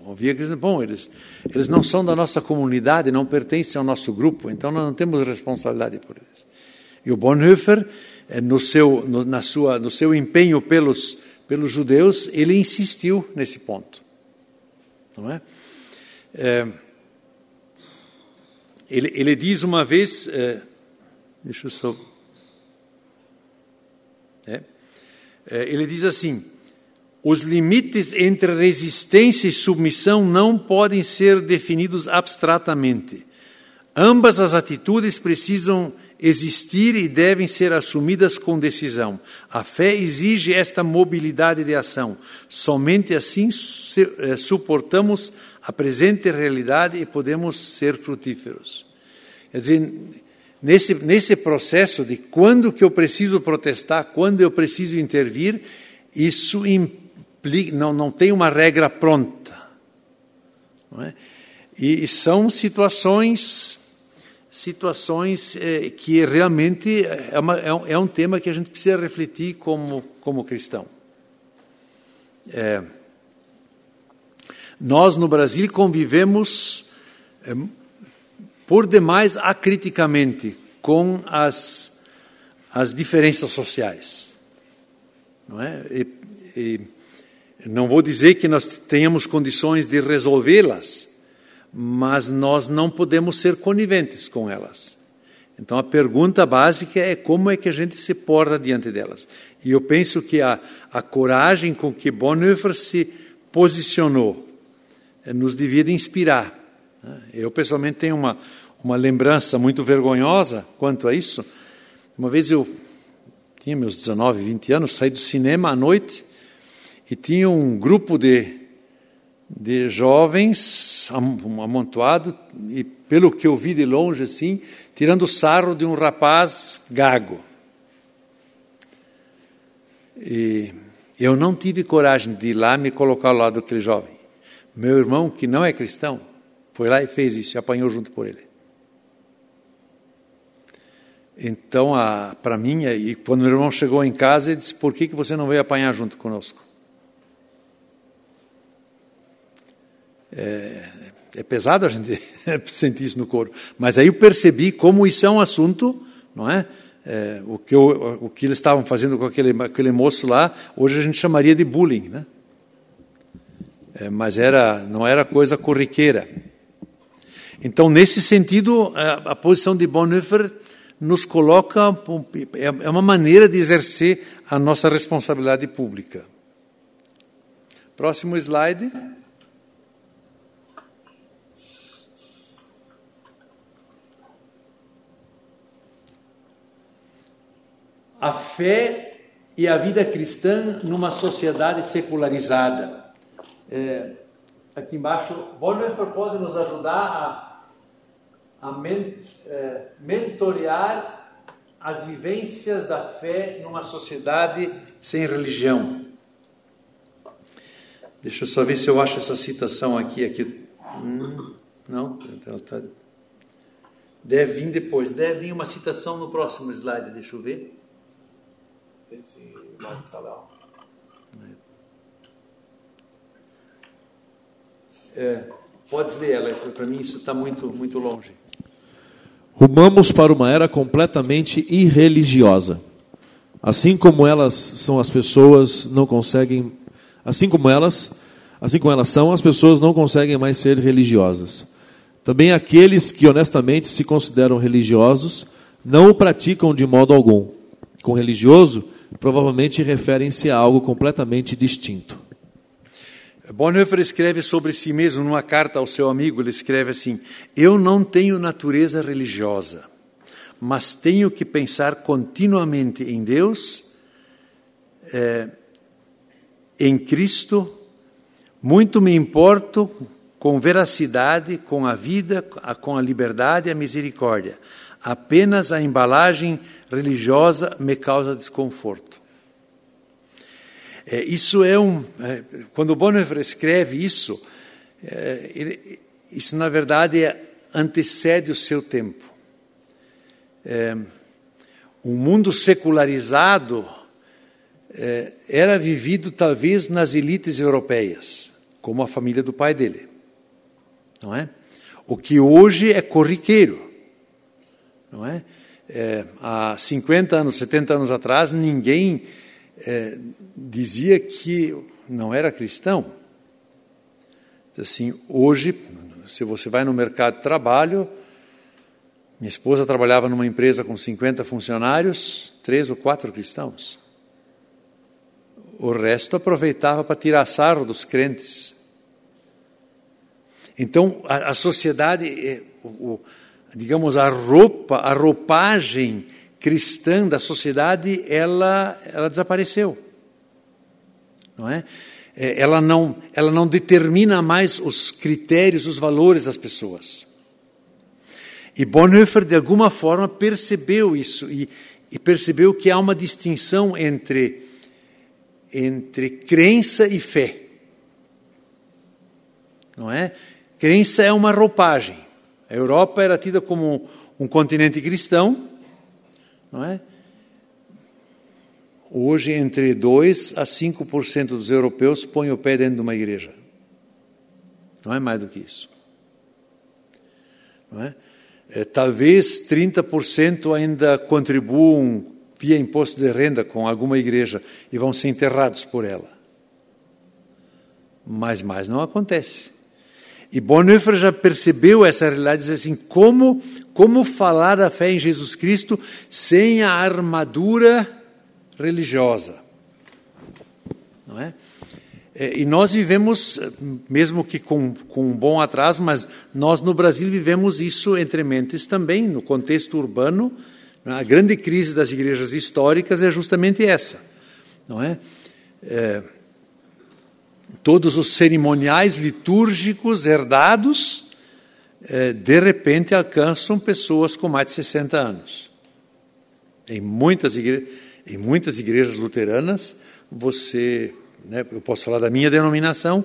Ouvia que bom, eles, eles não são da nossa comunidade, não pertencem ao nosso grupo, então nós não temos responsabilidade por eles. E o Bonhoeffer, eh, no seu, no, na sua, no seu empenho pelos, pelos judeus, ele insistiu nesse ponto. Não é? é ele, ele, diz uma vez, é, deixa eu só. É, é ele diz assim: os limites entre resistência e submissão não podem ser definidos abstratamente. Ambas as atitudes precisam existir e devem ser assumidas com decisão. A fé exige esta mobilidade de ação. Somente assim eh, suportamos a presente realidade e podemos ser frutíferos. Quer dizer, nesse, nesse processo de quando que eu preciso protestar, quando eu preciso intervir, isso implica, não, não tem uma regra pronta. Não é? E são situações situações eh, que realmente é, uma, é, é, um, tema que a gente precisa refletir como, como cristão. É, nós, no Brasil, convivemos por demais acriticamente com as, as diferenças sociais. Não é? E, e não vou dizer que nós tenhamos condições de resolvê-las, mas nós não podemos ser coniventes com elas. Então a pergunta básica é como é que a gente se porta diante delas. E eu penso que a, a coragem com que Bonhoeffer se posicionou eh, nos devia de inspirar. Eu pessoalmente tenho uma, uma lembrança muito vergonhosa quanto a isso. Uma vez eu tinha meus 19, 20 anos, saí do cinema à noite e tinha um grupo de de jovens amontoado e pelo que eu vi de longe assim, tirando sarro de um rapaz gago. E eu não tive coragem de ir lá me colocar ao lado daquele jovem. Meu irmão, que não é cristão, foi lá e fez isso, e apanhou junto por ele. Então, para mim, e quando meu irmão chegou em casa, ele disse: Por que, que você não veio apanhar junto conosco? É, é pesado a gente sentir isso no coro. Mas aí eu percebi como isso é um assunto, não é? é o, que eu, o que eles estavam fazendo com aquele, aquele moço lá, hoje a gente chamaria de bullying, né? É, mas era, não era coisa corriqueira. Então, nesse sentido, a, a posição de Bonhoeffer nos coloca, é, é uma maneira de exercer a nossa responsabilidade pública. Próximo slide. A fé e a vida cristã numa sociedade secularizada. É, aqui embaixo, Bonhoeffer pode nos ajudar a, a men, é, mentorear as vivências da fé numa sociedade sem religião. Deixa eu só ver se eu acho essa citação aqui. aqui. Hum, não, tá, deve vir depois. Deve vir uma citação no próximo slide, deixa eu ver esse tá É, pode ler ela, para mim isso está muito, muito longe. Rumamos para uma era completamente irreligiosa. Assim como elas são as pessoas não conseguem, assim como elas, assim como elas são, as pessoas não conseguem mais ser religiosas. Também aqueles que honestamente se consideram religiosos não o praticam de modo algum. Com religioso provavelmente referem-se a algo completamente distinto. Bonhoeffer escreve sobre si mesmo numa carta ao seu amigo, ele escreve assim: Eu não tenho natureza religiosa, mas tenho que pensar continuamente em Deus, é, em Cristo. Muito me importo com veracidade, com a vida, com a liberdade e a misericórdia. Apenas a embalagem religiosa me causa desconforto. É, isso é um. É, quando Bonhoeffer escreve isso, é, ele, isso na verdade é, antecede o seu tempo. É, um mundo secularizado é, era vivido talvez nas elites europeias. como a família do pai dele. Não é? O que hoje é corriqueiro. Não é? é há 50 anos, 70 anos atrás, ninguém é, dizia que não era cristão. Assim, hoje, se você vai no mercado de trabalho, minha esposa trabalhava numa empresa com 50 funcionários, três ou quatro cristãos. O resto aproveitava para tirar sarro dos crentes. Então, a, a sociedade, é, o, o, digamos, a roupa, a roupagem cristã da sociedade, ela, ela desapareceu. Não é? é? Ela não, ela não determina mais os critérios, os valores das pessoas. E Bonhoeffer, de alguma forma, percebeu isso e, e percebeu que há uma distinção entre entre crença e fé. Não é? Crença é uma roupagem. A Europa era tida como um continente cristão, não é? Hoje, entre 2 a 5% dos europeus põem o pé dentro de uma igreja. Não é mais do que isso. Não é? é talvez 30% ainda contribuam via imposto de renda com alguma igreja e vão ser enterrados por ela. Mas mais não acontece. E Bonhoeffer já percebeu essa realidade, diz assim, como, como falar da fé em Jesus Cristo sem a armadura religiosa? Não é? é e nós vivemos, mesmo que com, com um bom atraso, mas nós no Brasil vivemos isso entre mentes também, no contexto urbano, a grande crise das igrejas históricas é justamente essa, não é? é todos os cerimoniais litúrgicos herdados, é, de repente alcançam pessoas com mais de 60 anos. Em muitas, igre... em muitas igrejas luteranas, você, né, eu posso falar da minha denominação,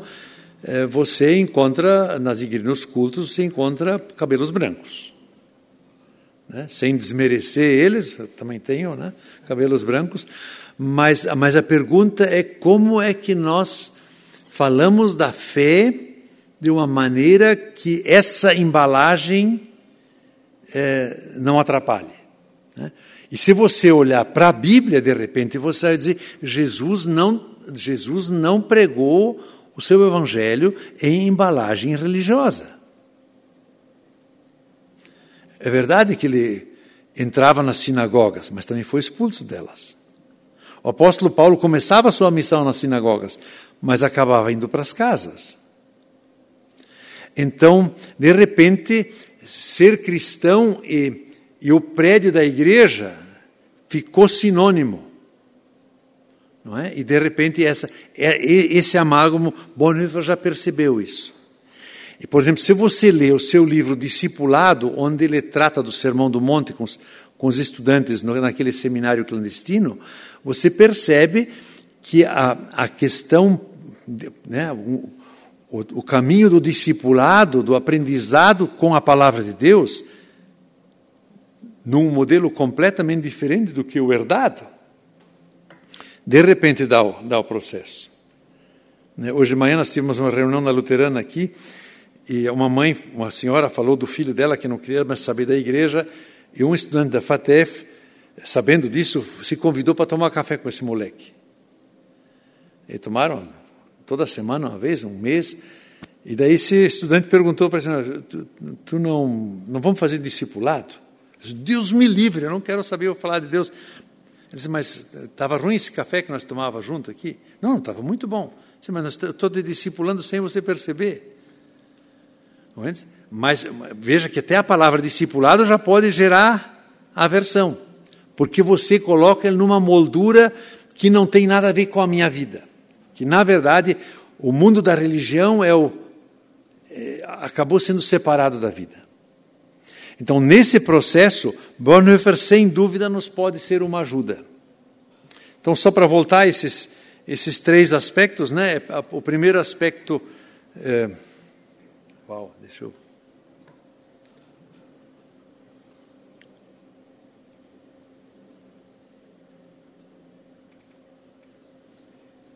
é, você encontra nas igrejas, nos cultos, você encontra cabelos brancos né? sem desmerecer eles, eu também tenho né? cabelos brancos, mas, mas a pergunta é como é que nós falamos da fé de uma maneira que essa embalagem é, não atrapalhe. Né? E se você olhar para a Bíblia, de repente, você vai dizer: Jesus não, Jesus não pregou o seu evangelho em embalagem religiosa. É verdade que ele entrava nas sinagogas, mas também foi expulso delas. O apóstolo Paulo começava a sua missão nas sinagogas, mas acabava indo para as casas. Então, de repente, ser cristão e, e o prédio da igreja ficou sinônimo. Não é? E de repente essa, é, esse amálgamo, Bonhoeffer já percebeu isso. E, por exemplo, se você lê o seu livro Discipulado, onde ele trata do Sermão do Monte com os, com os estudantes no, naquele seminário clandestino, você percebe que a, a questão, né, o, o, caminho do discipulado, do aprendizado com a palavra de Deus, num modelo completamente diferente do que o herdado, de repente dá o, dá o processo. Né, hoje de manhã nós tivemos uma reunião na Luterana aqui, e uma mãe, uma senhora, falou do filho dela que não queria mais saber da igreja, e um estudante da FATEF, sabendo disso, se convidou para tomar café com esse moleque. E tomaram toda semana, uma vez, um mês. E daí esse estudante perguntou para a senhora: tu, tu, não, não vamos fazer discipulado? Deus me livre, eu não quero saber eu falar de Deus. Ele disse, mas estava ruim esse café que nós tomávamos junto aqui? Não, não estava muito bom. Disse, mas eu estou te discipulando sem você perceber. Mas veja que até a palavra discipulado já pode gerar aversão, porque você coloca ele numa moldura que não tem nada a ver com a minha vida. Que na verdade o mundo da religião é o, é, acabou sendo separado da vida. Então, nesse processo, Bonhoeffer, sem dúvida, nos pode ser uma ajuda. Então, só para voltar a esses, esses três aspectos, né? o primeiro aspecto. É, Uau, deixa eu.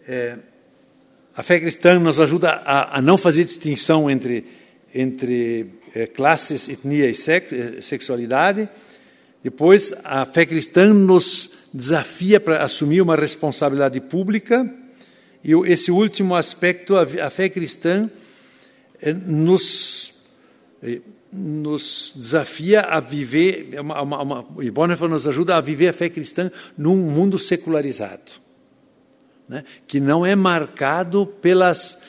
É, a fé cristã nos ajuda a, a não fazer distinção entre, entre eh, classes, etnia e eh, sexualidade. Depois, a fé cristã nos desafia para assumir uma responsabilidade pública. E esse último aspecto, a, fé cristã eh, nos, nos desafia a viver, uma, uma, uma, e Bonhoeffer nos ajuda a viver a fé cristã num mundo secularizado né, que não é marcado pelas,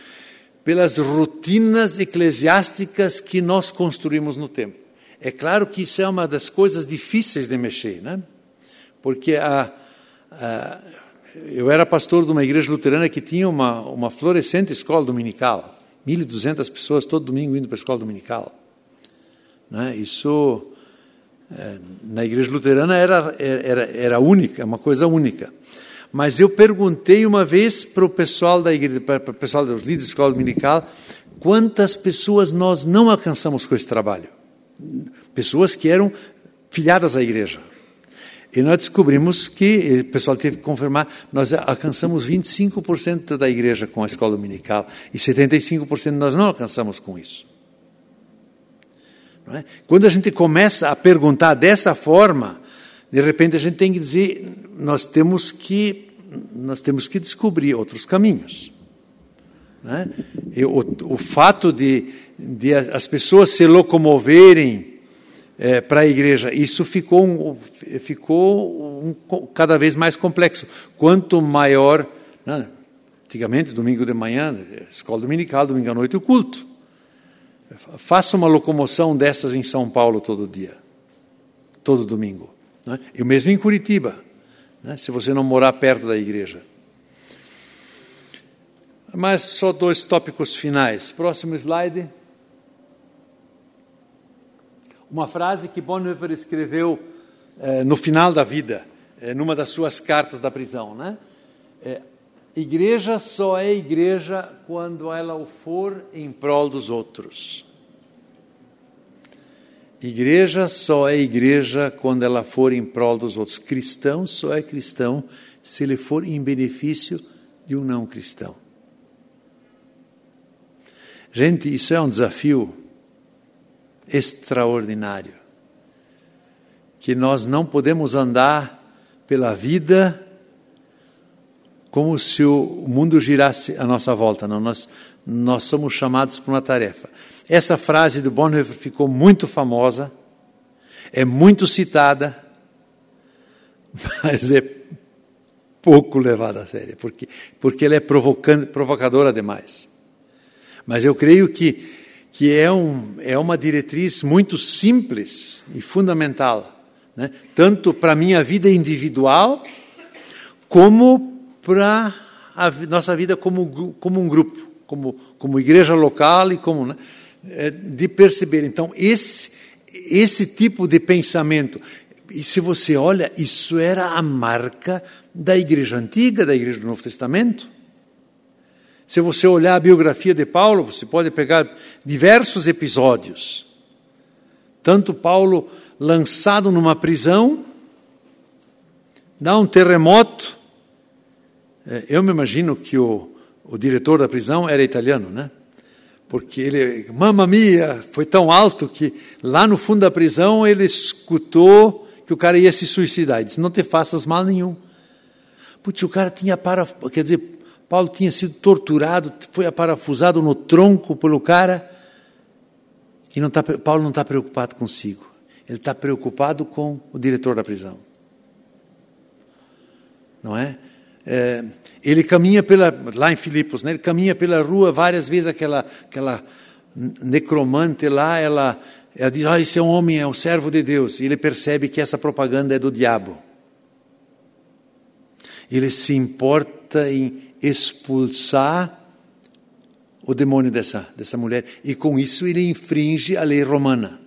pelas rotinas eclesiásticas que nós construímos no tempo. É claro que isso é uma das coisas difíceis de mexer, né? porque a, a, eu era pastor de uma igreja luterana que tinha uma, uma florescente escola dominical. 1.200 pessoas todo domingo indo para a escola dominical. Né? Isso, é, na igreja luterana, era, era, era única, uma coisa única. Mas eu perguntei uma vez para o pessoal da igreja, para o pessoal dos líderes da escola dominical, quantas pessoas nós não alcançamos com esse trabalho. Pessoas que eram filiadas à igreja. E nós descobrimos que, o pessoal teve que confirmar, nós alcançamos 25% da igreja com a escola dominical e 75% nós não alcançamos com isso. É? Quando a gente começa a perguntar dessa forma, de repente a gente tem que dizer, nós temos que nós temos que descobrir outros caminhos. Né? O, o fato de, de as pessoas se locomoverem é, para a igreja, isso ficou, um, ficou um, cada vez mais complexo. Quanto maior, né? antigamente, domingo de manhã, escola dominical, domingo à noite, o culto. Faça uma locomoção dessas em São Paulo todo dia, todo domingo. Né? E mesmo em Curitiba, né? se você não morar perto da igreja. Mas só dois tópicos finais. Próximo slide. Uma frase que Bonhoeffer escreveu eh, no final da vida, eh, numa das suas cartas da prisão. Né? É, igreja só é igreja quando ela o for em prol dos outros. Igreja só é igreja quando ela for em prol dos outros. Cristão só é cristão se ele for em benefício de um não cristão. Gente, isso é um desafio extraordinário. Que nós não podemos andar pela vida como se o mundo girasse à nossa volta. Não, nós, nós somos chamados para uma tarefa. Essa frase do Bonhoeffer ficou muito famosa, é muito citada, mas é pouco levada a sério, porque, porque ela é provocadora demais. Mas eu creio que, que é, um, é uma diretriz muito simples e fundamental, né? tanto para a minha vida individual, como para a nossa vida como, como um grupo, como, como igreja local e como. Né? É, de perceber. Então, esse, esse tipo de pensamento, e se você olha, isso era a marca da igreja antiga, da igreja do Novo Testamento. Se você olhar a biografia de Paulo, você pode pegar diversos episódios. Tanto Paulo lançado numa prisão, dá um terremoto. É, eu me imagino que o, o diretor da prisão era italiano, né? Porque ele, mamma mia, foi tão alto que lá no fundo da prisão ele escutou que o cara ia se suicidar. Ele disse: Não te faças mal nenhum. Putz, o cara tinha para, quer dizer, Paulo tinha sido torturado, foi aparafusado no tronco pelo cara. E não tá, Paulo não está preocupado consigo. Ele está preocupado com o diretor da prisão. Não é? É, ele caminha pela, lá em Filipos, né, ele caminha pela rua várias vezes, aquela, aquela necromante lá, ela, ela diz, ah, esse é um homem, é um servo de Deus, e ele percebe que essa propaganda é do diabo. Ele se importa em expulsar o demônio dessa, dessa mulher, e com isso ele infringe a lei romana.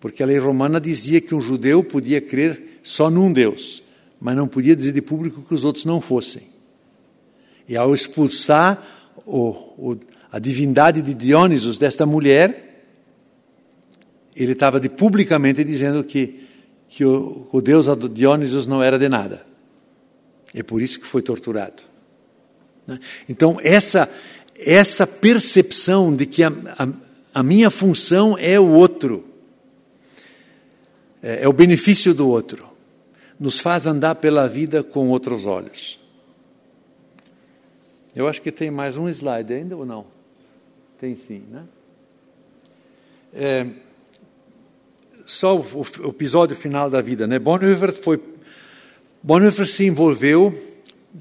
Porque a lei romana dizia que um judeu podia crer só num Deus mas não podia dizer de público que os outros não fossem. E ao expulsar o, o, a divindade de Dionisos desta mulher, ele estava de, publicamente dizendo que, que o, o deus Dionisos não era de nada. É por isso que foi torturado. Então, essa, essa percepção de que a, a, a minha função é o outro, é, é o benefício do outro, nos faz andar pela vida com outros olhos. Eu acho que tem mais um slide ainda ou não? Tem sim, né? É, só o, o, episódio final da vida, né? Bonhoeffer foi Bonhoeffer se envolveu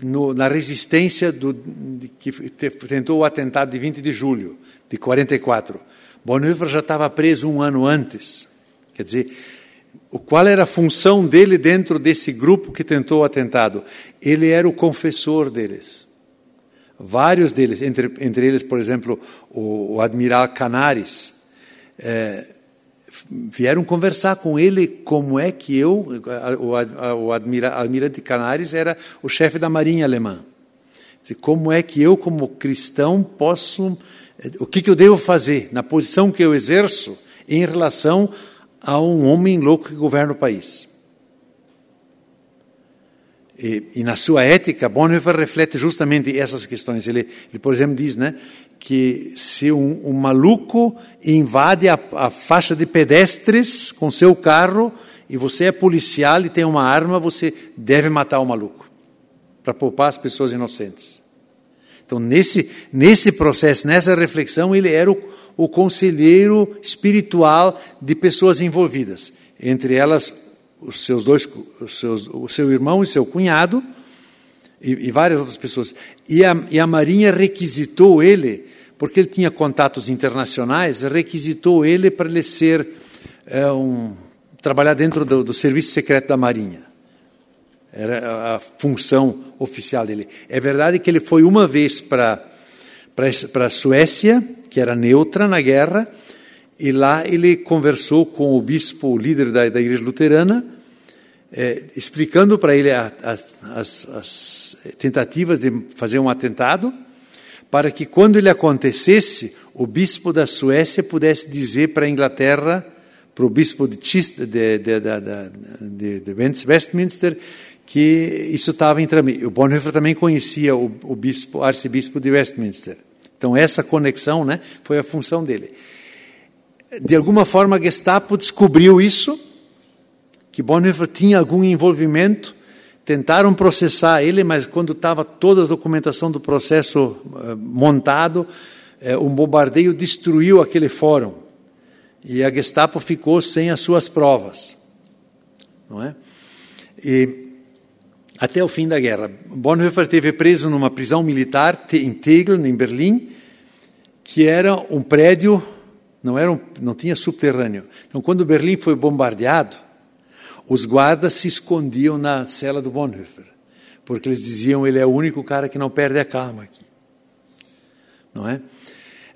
no, na resistência do, de, que tentou o atentado de 20 de julho de 44. Bonhoeffer já estava preso um ano antes. Quer dizer, qual era a função dele dentro desse grupo que tentou o atentado? Ele era o confessor deles. Vários deles, entre, entre eles, por exemplo, o, o admiral Canaris, é, vieram conversar com ele como é que eu, o, o almirante Canaris era o chefe da marinha alemã. Como é que eu, como cristão, posso, o que, que eu devo fazer na posição que eu exerço em relação a um homem louco que governa o país? E, e, na sua ética, Bonhoeffer reflete justamente essas questões. Ele, ele por exemplo, diz né, que se um, um maluco invade a, a, faixa de pedestres com seu carro e você é policial e tem uma arma, você deve matar o maluco para poupar as pessoas inocentes. Então, nesse, nesse processo, nessa reflexão, ele era o, o conselheiro espiritual de pessoas envolvidas, entre elas os seus dois, os seus, o seu irmão e seu cunhado, e, e várias outras pessoas. E a, e a Marinha requisitou ele, porque ele tinha contatos internacionais, requisitou ele para ele ser é, um, trabalhar dentro do, do serviço secreto da Marinha. Era a função oficial dele. É verdade que ele foi uma vez para para a Suécia, que era neutra na guerra, e lá ele conversou com o bispo, o líder da, da igreja luterana, é, explicando para ele a, a, as, as tentativas de fazer um atentado, para que quando ele acontecesse, o bispo da Suécia pudesse dizer para a Inglaterra, para o bispo de, de, de, de, Westminster, que isso estava em trâmite. O Bonhoeffer também conhecia o, o bispo, arcebispo de Westminster. Então essa conexão, né, foi a função dele. De alguma forma a Gestapo descobriu isso, que Bonhoeffer tinha algum envolvimento, tentaram processar ele, mas quando estava toda a documentação do processo uh, montado, uh, um bombardeio destruiu aquele fórum. E a Gestapo ficou sem as suas provas, não é? E até o fim da guerra, Bonhoeffer teve preso numa prisão militar em Tegel, em Berlim, que era um prédio não, era um, não tinha subterrâneo. Então, quando Berlim foi bombardeado, os guardas se escondiam na cela do Bonhoeffer, porque eles diziam ele é o único cara que não perde a calma aqui. Não é?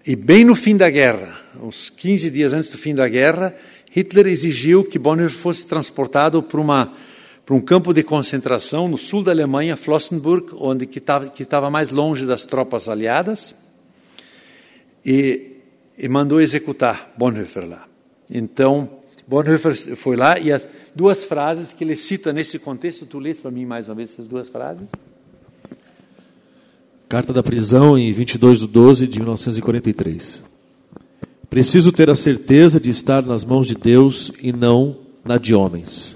E bem no fim da guerra, uns 15 dias antes do fim da guerra, Hitler exigiu que Bonhoeffer fosse transportado para uma para um campo de concentração no sul da Alemanha, Flossenburg, onde que estava mais longe das tropas aliadas. E e mandou executar Bonhoeffer lá. Então, Bonhoeffer foi lá e as duas frases que ele cita nesse contexto, tu lês para mim mais uma vez essas duas frases? Carta da prisão em 22 de 12 de 1943. Preciso ter a certeza de estar nas mãos de Deus e não na de homens.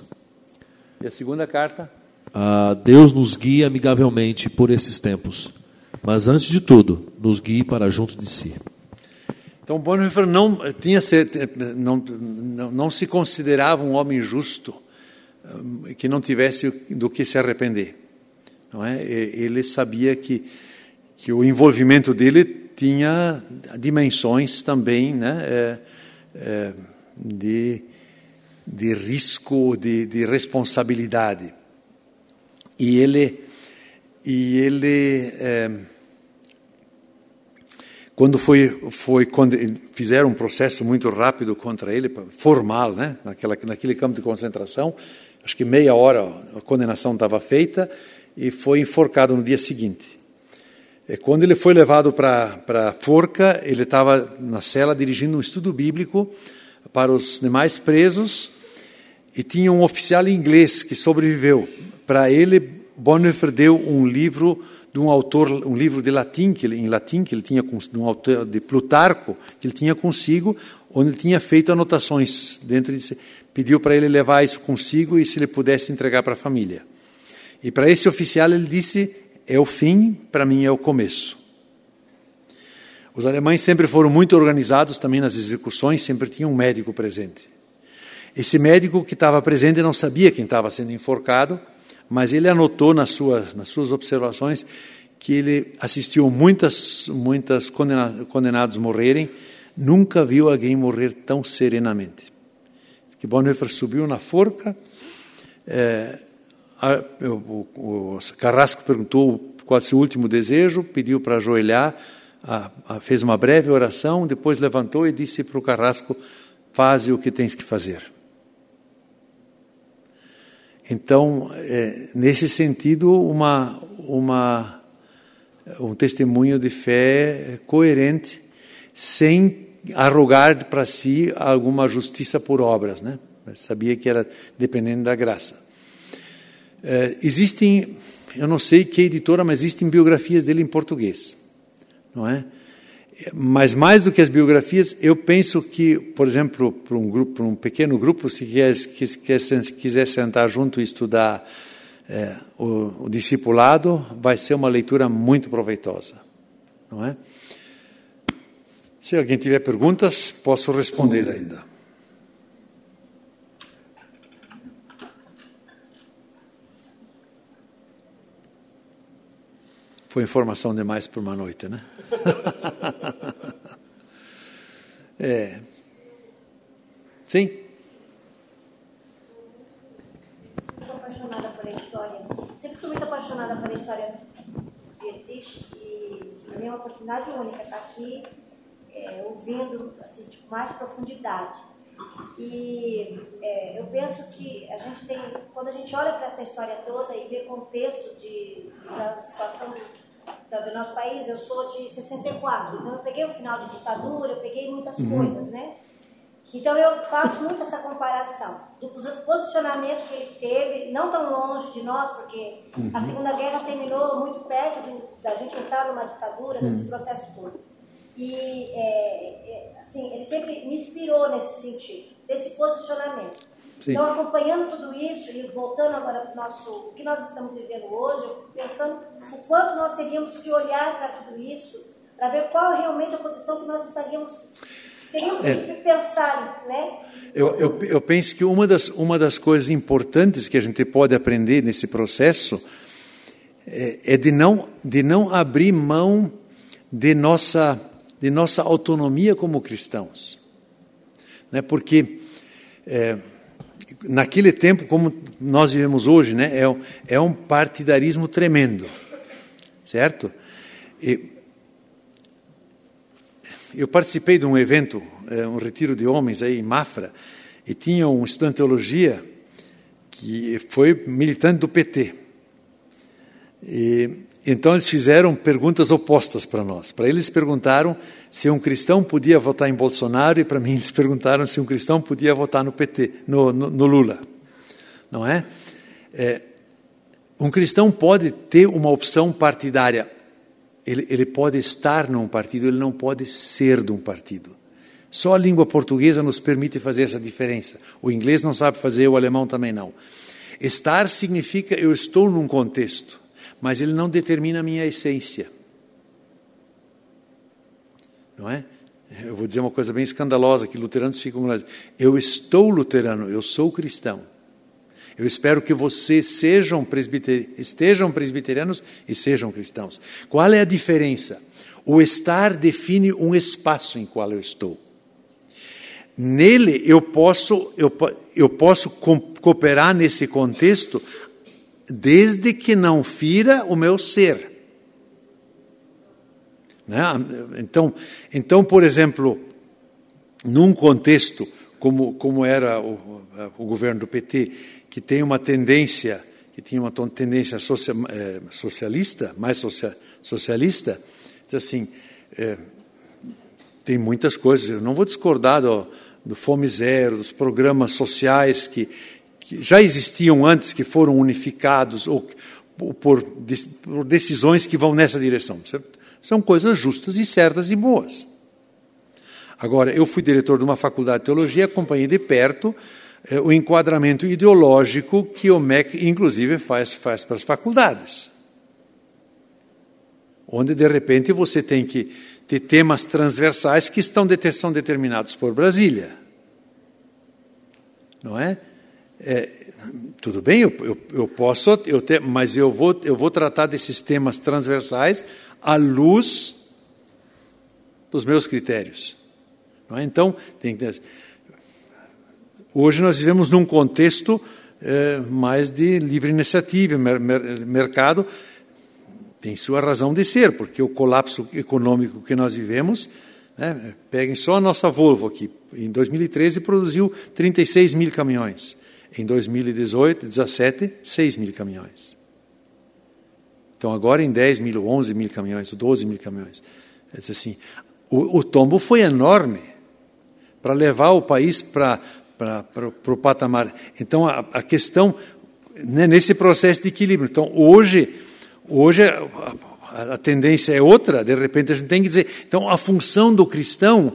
E a segunda carta? Ah, Deus nos guia amigavelmente por esses tempos, mas antes de tudo, nos guie para junto de si. Então Bonhoeffer não tinha não, não, não se considerava um homem justo eh, que não tivesse do que se arrepender, não é? Ele sabia que que o envolvimento dele tinha dimensões também, né? De de risco, de, de responsabilidade. E ele e ele é, quando foi, foi quando fizeram um processo muito rápido contra ele, formal, né? Naquela, naquele campo de concentração, acho que meia hora a condenação estava feita e foi enforcado no dia seguinte. E quando ele foi levado para a forca, ele estava na cela dirigindo um estudo bíblico para os demais presos e tinha um oficial inglês que sobreviveu. Para ele, Bonhoeffer deu um livro de um autor, um livro de latim que ele, em latim que ele tinha de um autor de Plutarco que ele tinha consigo, onde ele tinha feito anotações dentro de pediu para ele levar isso consigo e se ele pudesse entregar para a família. E para esse oficial ele disse: é o fim, para mim é o começo. Os alemães sempre foram muito organizados também nas execuções, sempre tinha um médico presente. Esse médico que estava presente não sabia quem estava sendo enforcado, mas ele anotou nas suas, nas suas observações que ele assistiu muitas, muitas condenados morrerem, nunca viu alguém morrer tão serenamente. Que Bonhoeffer subiu na forca, é, a, o, o, Carrasco perguntou qual é o seu último desejo, pediu para ajoelhar, a, a, fez uma breve oração, depois levantou e disse para o Carrasco: Faze o que tens que fazer. Então, é, nesse sentido, uma, uma, um testemunho de fé coerente, sem arrogar para si alguma justiça por obras, né? sabia que era dependendo da graça. É, existem, eu não sei que editora, mas existem biografias dele em português, não é? Mas mais do que as biografias, eu penso que, por exemplo, para um grupo, para um pequeno grupo, se quer, quiser sentar junto e estudar é, o, o discipulado, vai ser uma leitura muito proveitosa, não é? Se alguém tiver perguntas, posso responder ainda. Foi informação demais por uma noite, né? é. Sim? Estou apaixonada por a história. Sempre fui muito apaixonada por a história de Dietrich e para mim é uma oportunidade única estar aqui é, ouvindo assim, tipo, mais profundidade. E é, eu penso que a gente tem, quando a gente olha para essa história toda e vê contexto de, da situação do nosso país, eu sou de 64, então eu peguei o final de ditadura, eu peguei muitas uhum. coisas, né? Então eu faço muito essa comparação do posicionamento que ele teve, não tão longe de nós, porque uhum. a Segunda Guerra terminou muito perto de, da gente entrar numa ditadura, uhum. desse processo todo. E é, é, assim, ele sempre me inspirou nesse sentido, desse posicionamento. Sim. Então, acompanhando tudo isso e voltando agora para o nosso, o que nós estamos vivendo hoje, pensando o quanto nós teríamos que olhar para tudo isso, para ver qual realmente a posição que nós estaríamos teríamos é. que pensar, né? Eu, eu, eu penso que uma das, uma das coisas importantes que a gente pode aprender nesse processo é, é de, não, de não abrir mão de nossa, de nossa autonomia como cristãos. Né? Porque é, naquele tempo, como nós vivemos hoje, né, é, é um partidarismo tremendo, certo? E, eu participei de um evento, é, um retiro de homens aí em Mafra, e tinha um estudante de teologia que foi militante do PT. E, então eles fizeram perguntas opostas para nós. Para eles perguntaram se um cristão podia votar em Bolsonaro e para mim eles perguntaram se um cristão podia votar no PT, no, no, no Lula, não é? é? Um cristão pode ter uma opção partidária. Ele, ele pode estar num partido, ele não pode ser de um partido. Só a língua portuguesa nos permite fazer essa diferença. O inglês não sabe fazer, o alemão também não. Estar significa eu estou num contexto mas ele não determina a minha essência. Não é? Eu vou dizer uma coisa bem escandalosa que luteranos ficam eu estou luterano, eu sou cristão. Eu espero que vocês sejam presbiter... estejam presbiterianos e sejam cristãos. Qual é a diferença? O estar define um espaço em qual eu estou. Nele eu posso, eu, eu posso cooperar nesse contexto desde que não fira o meu ser. Né? Então, então, por exemplo, num contexto como, como era o, o governo do PT, que tem uma tendência, que tinha uma tendência é, socialista, mais social, socialista, assim, é, tem muitas coisas. Eu não vou discordar do, do Fome Zero, dos programas sociais que, que já existiam antes, que foram unificados, ou por, por decisões que vão nessa direção. São coisas justas e certas e boas. Agora, eu fui diretor de uma faculdade de teologia, acompanhei de perto o enquadramento ideológico que o MEC, inclusive, faz, faz para as faculdades. Onde, de repente, você tem que ter temas transversais que estão, são determinados por Brasília. Não é? é tudo bem, eu, eu, eu posso, eu te, mas eu vou, eu vou tratar desses temas transversais à luz dos meus critérios. É? Então, tem que, hoje nós vivemos num contexto é, mais de livre iniciativa, mer, mercado tem sua razão de ser, porque o colapso econômico que nós vivemos, né, peguem só a nossa Volvo aqui, em 2013 produziu 36 mil caminhões, em 2018, 17, 6 mil caminhões. Então agora em 10 mil, 11 mil caminhões, 12 mil caminhões. É assim, o, o tombo foi enorme para levar o país para o patamar. Então, a, a questão, né, nesse processo de equilíbrio. Então, hoje, hoje a, a, a, tendência é outra, de repente a gente tem que dizer. Então, a função do cristão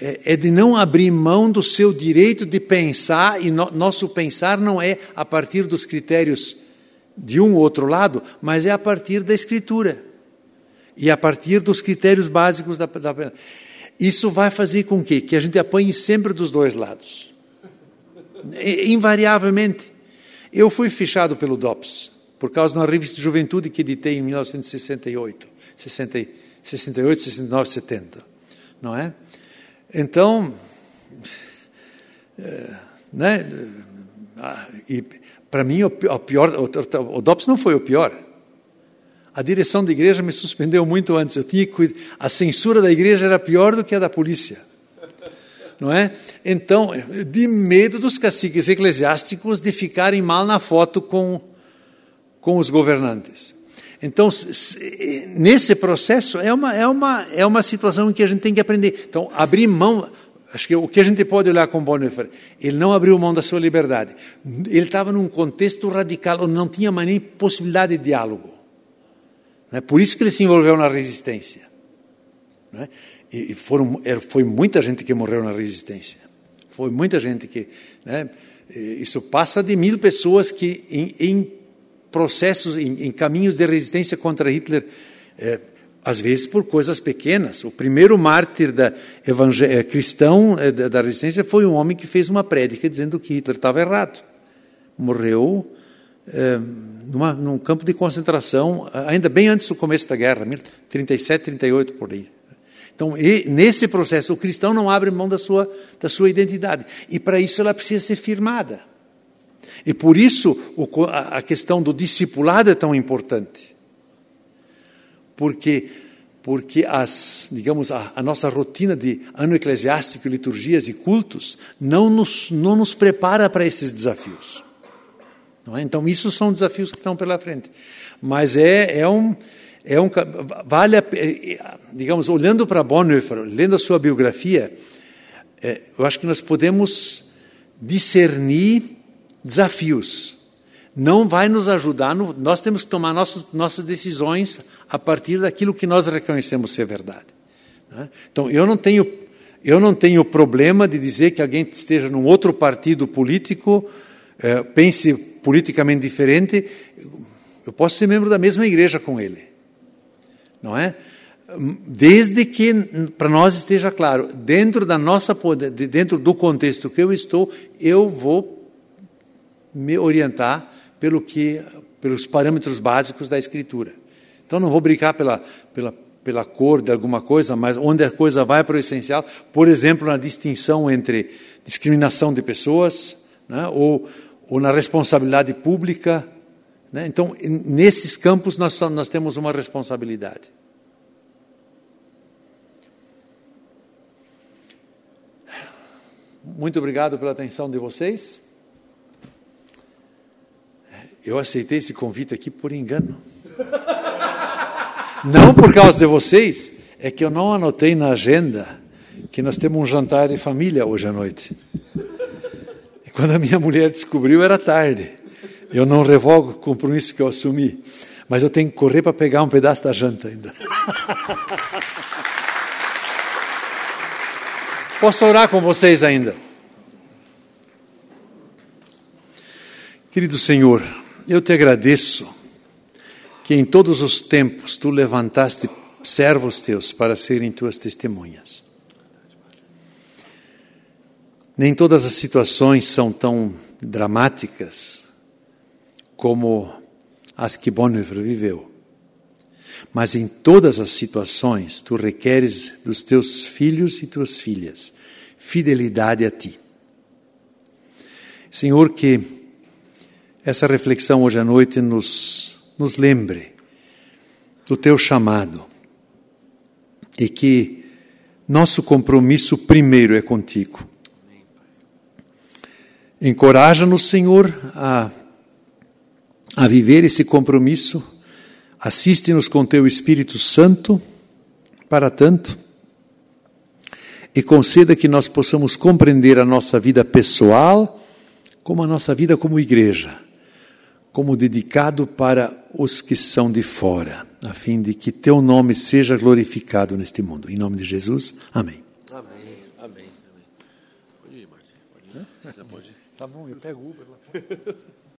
é, é de não abrir mão do seu direito de pensar, e no, nosso pensar não é a partir dos critérios de um ou outro lado, mas é a partir da Escritura. E a partir dos critérios básicos da, da isso vai fazer com que, que a gente apanhe sempre dos dois lados. Invariavelmente. Eu fui fechado pelo DOPS, por causa de uma revista de juventude que editei em 1968, 60, 68, 69, 70. Não é? Então, é, né? E para mim, o pior, o, DOPS não foi o pior. A direção da igreja me suspendeu muito antes. Eu tinha a censura da igreja era pior do que a da polícia. Não é? Então, de medo dos caciques eclesiásticos de ficarem mal na foto com, com os governantes. Então, nesse processo, é uma, é, uma, é uma situação em que a gente tem que aprender. Então, abrir mão. Acho que o que a gente pode olhar com Bonhoeffer, ele não abriu mão da sua liberdade. Ele estava num contexto radical, onde não tinha mais nem possibilidade de diálogo. É por isso que ele se envolveu na resistência. Né? E foram, foi muita gente que morreu na resistência. Foi muita gente que. Né? Isso passa de mil pessoas que, em, em processos, em, em, caminhos de resistência contra Hitler, é, às vezes por coisas pequenas. O primeiro mártir da é, cristão é, da, da resistência foi um homem que fez uma prédica dizendo que Hitler estava errado. Morreu é, numa, num campo de concentração, ainda bem antes do começo da guerra, 37, 38 por aí. Então, nesse processo, o cristão não abre mão da sua, da sua identidade. E para isso ela precisa ser firmada. E por isso a questão do discipulado é tão importante. Porque porque as, digamos, a, a, nossa rotina de ano eclesiástico, liturgias e cultos não nos, não nos prepara para esses desafios. É? Então, isso são desafios que estão pela frente. Mas é, é um. É um, vale, a, é, digamos, olhando para Bonhoeffer, lendo a sua biografia, é, eu acho que nós podemos discernir desafios. Não vai nos ajudar, no, nós temos que tomar nossas, nossas decisões a partir daquilo que nós reconhecemos ser verdade. Né? Então, eu não tenho eu não tenho problema de dizer que alguém esteja num outro partido político, é, pense politicamente diferente, eu posso ser membro da mesma igreja com ele. Não é? Desde que para nós esteja claro, dentro da nossa dentro do contexto que eu estou, eu vou me orientar pelo que pelos parâmetros básicos da escritura. Então não vou brincar pela pela pela cor de alguma coisa, mas onde a coisa vai para o essencial, por exemplo, na distinção entre discriminação de pessoas, né, ou ou na responsabilidade pública. Né? Então, nesses campos, nós, nós temos uma responsabilidade. Muito obrigado pela atenção de vocês. Eu aceitei esse convite aqui por engano. Não por causa de vocês, é que eu não anotei na agenda que nós temos um jantar de família hoje à noite. Quando a minha mulher descobriu, era tarde. Eu não revogo o compromisso que eu assumi, mas eu tenho que correr para pegar um pedaço da janta ainda. Posso orar com vocês ainda? Querido Senhor, eu te agradeço que em todos os tempos tu levantaste servos teus para serem tuas testemunhas. Nem todas as situações são tão dramáticas como as que Bonhoeffer viveu. Mas em todas as situações, tu requeres dos teus filhos e tuas filhas fidelidade a ti. Senhor, que essa reflexão hoje à noite nos, nos lembre do teu chamado e que nosso compromisso primeiro é contigo. Encoraja-nos, Senhor, a, a viver esse compromisso. Assiste-nos com teu Espírito Santo para tanto e conceda que nós possamos compreender a nossa vida pessoal como a nossa vida como igreja como dedicado para os que são de fora, a fim de que teu nome seja glorificado neste mundo. Em nome de Jesus, amém. Amém, amém, amém. Pode ir, Martim. Pode ir? Já pode ir. Tá bom, eu pego o Uber lá.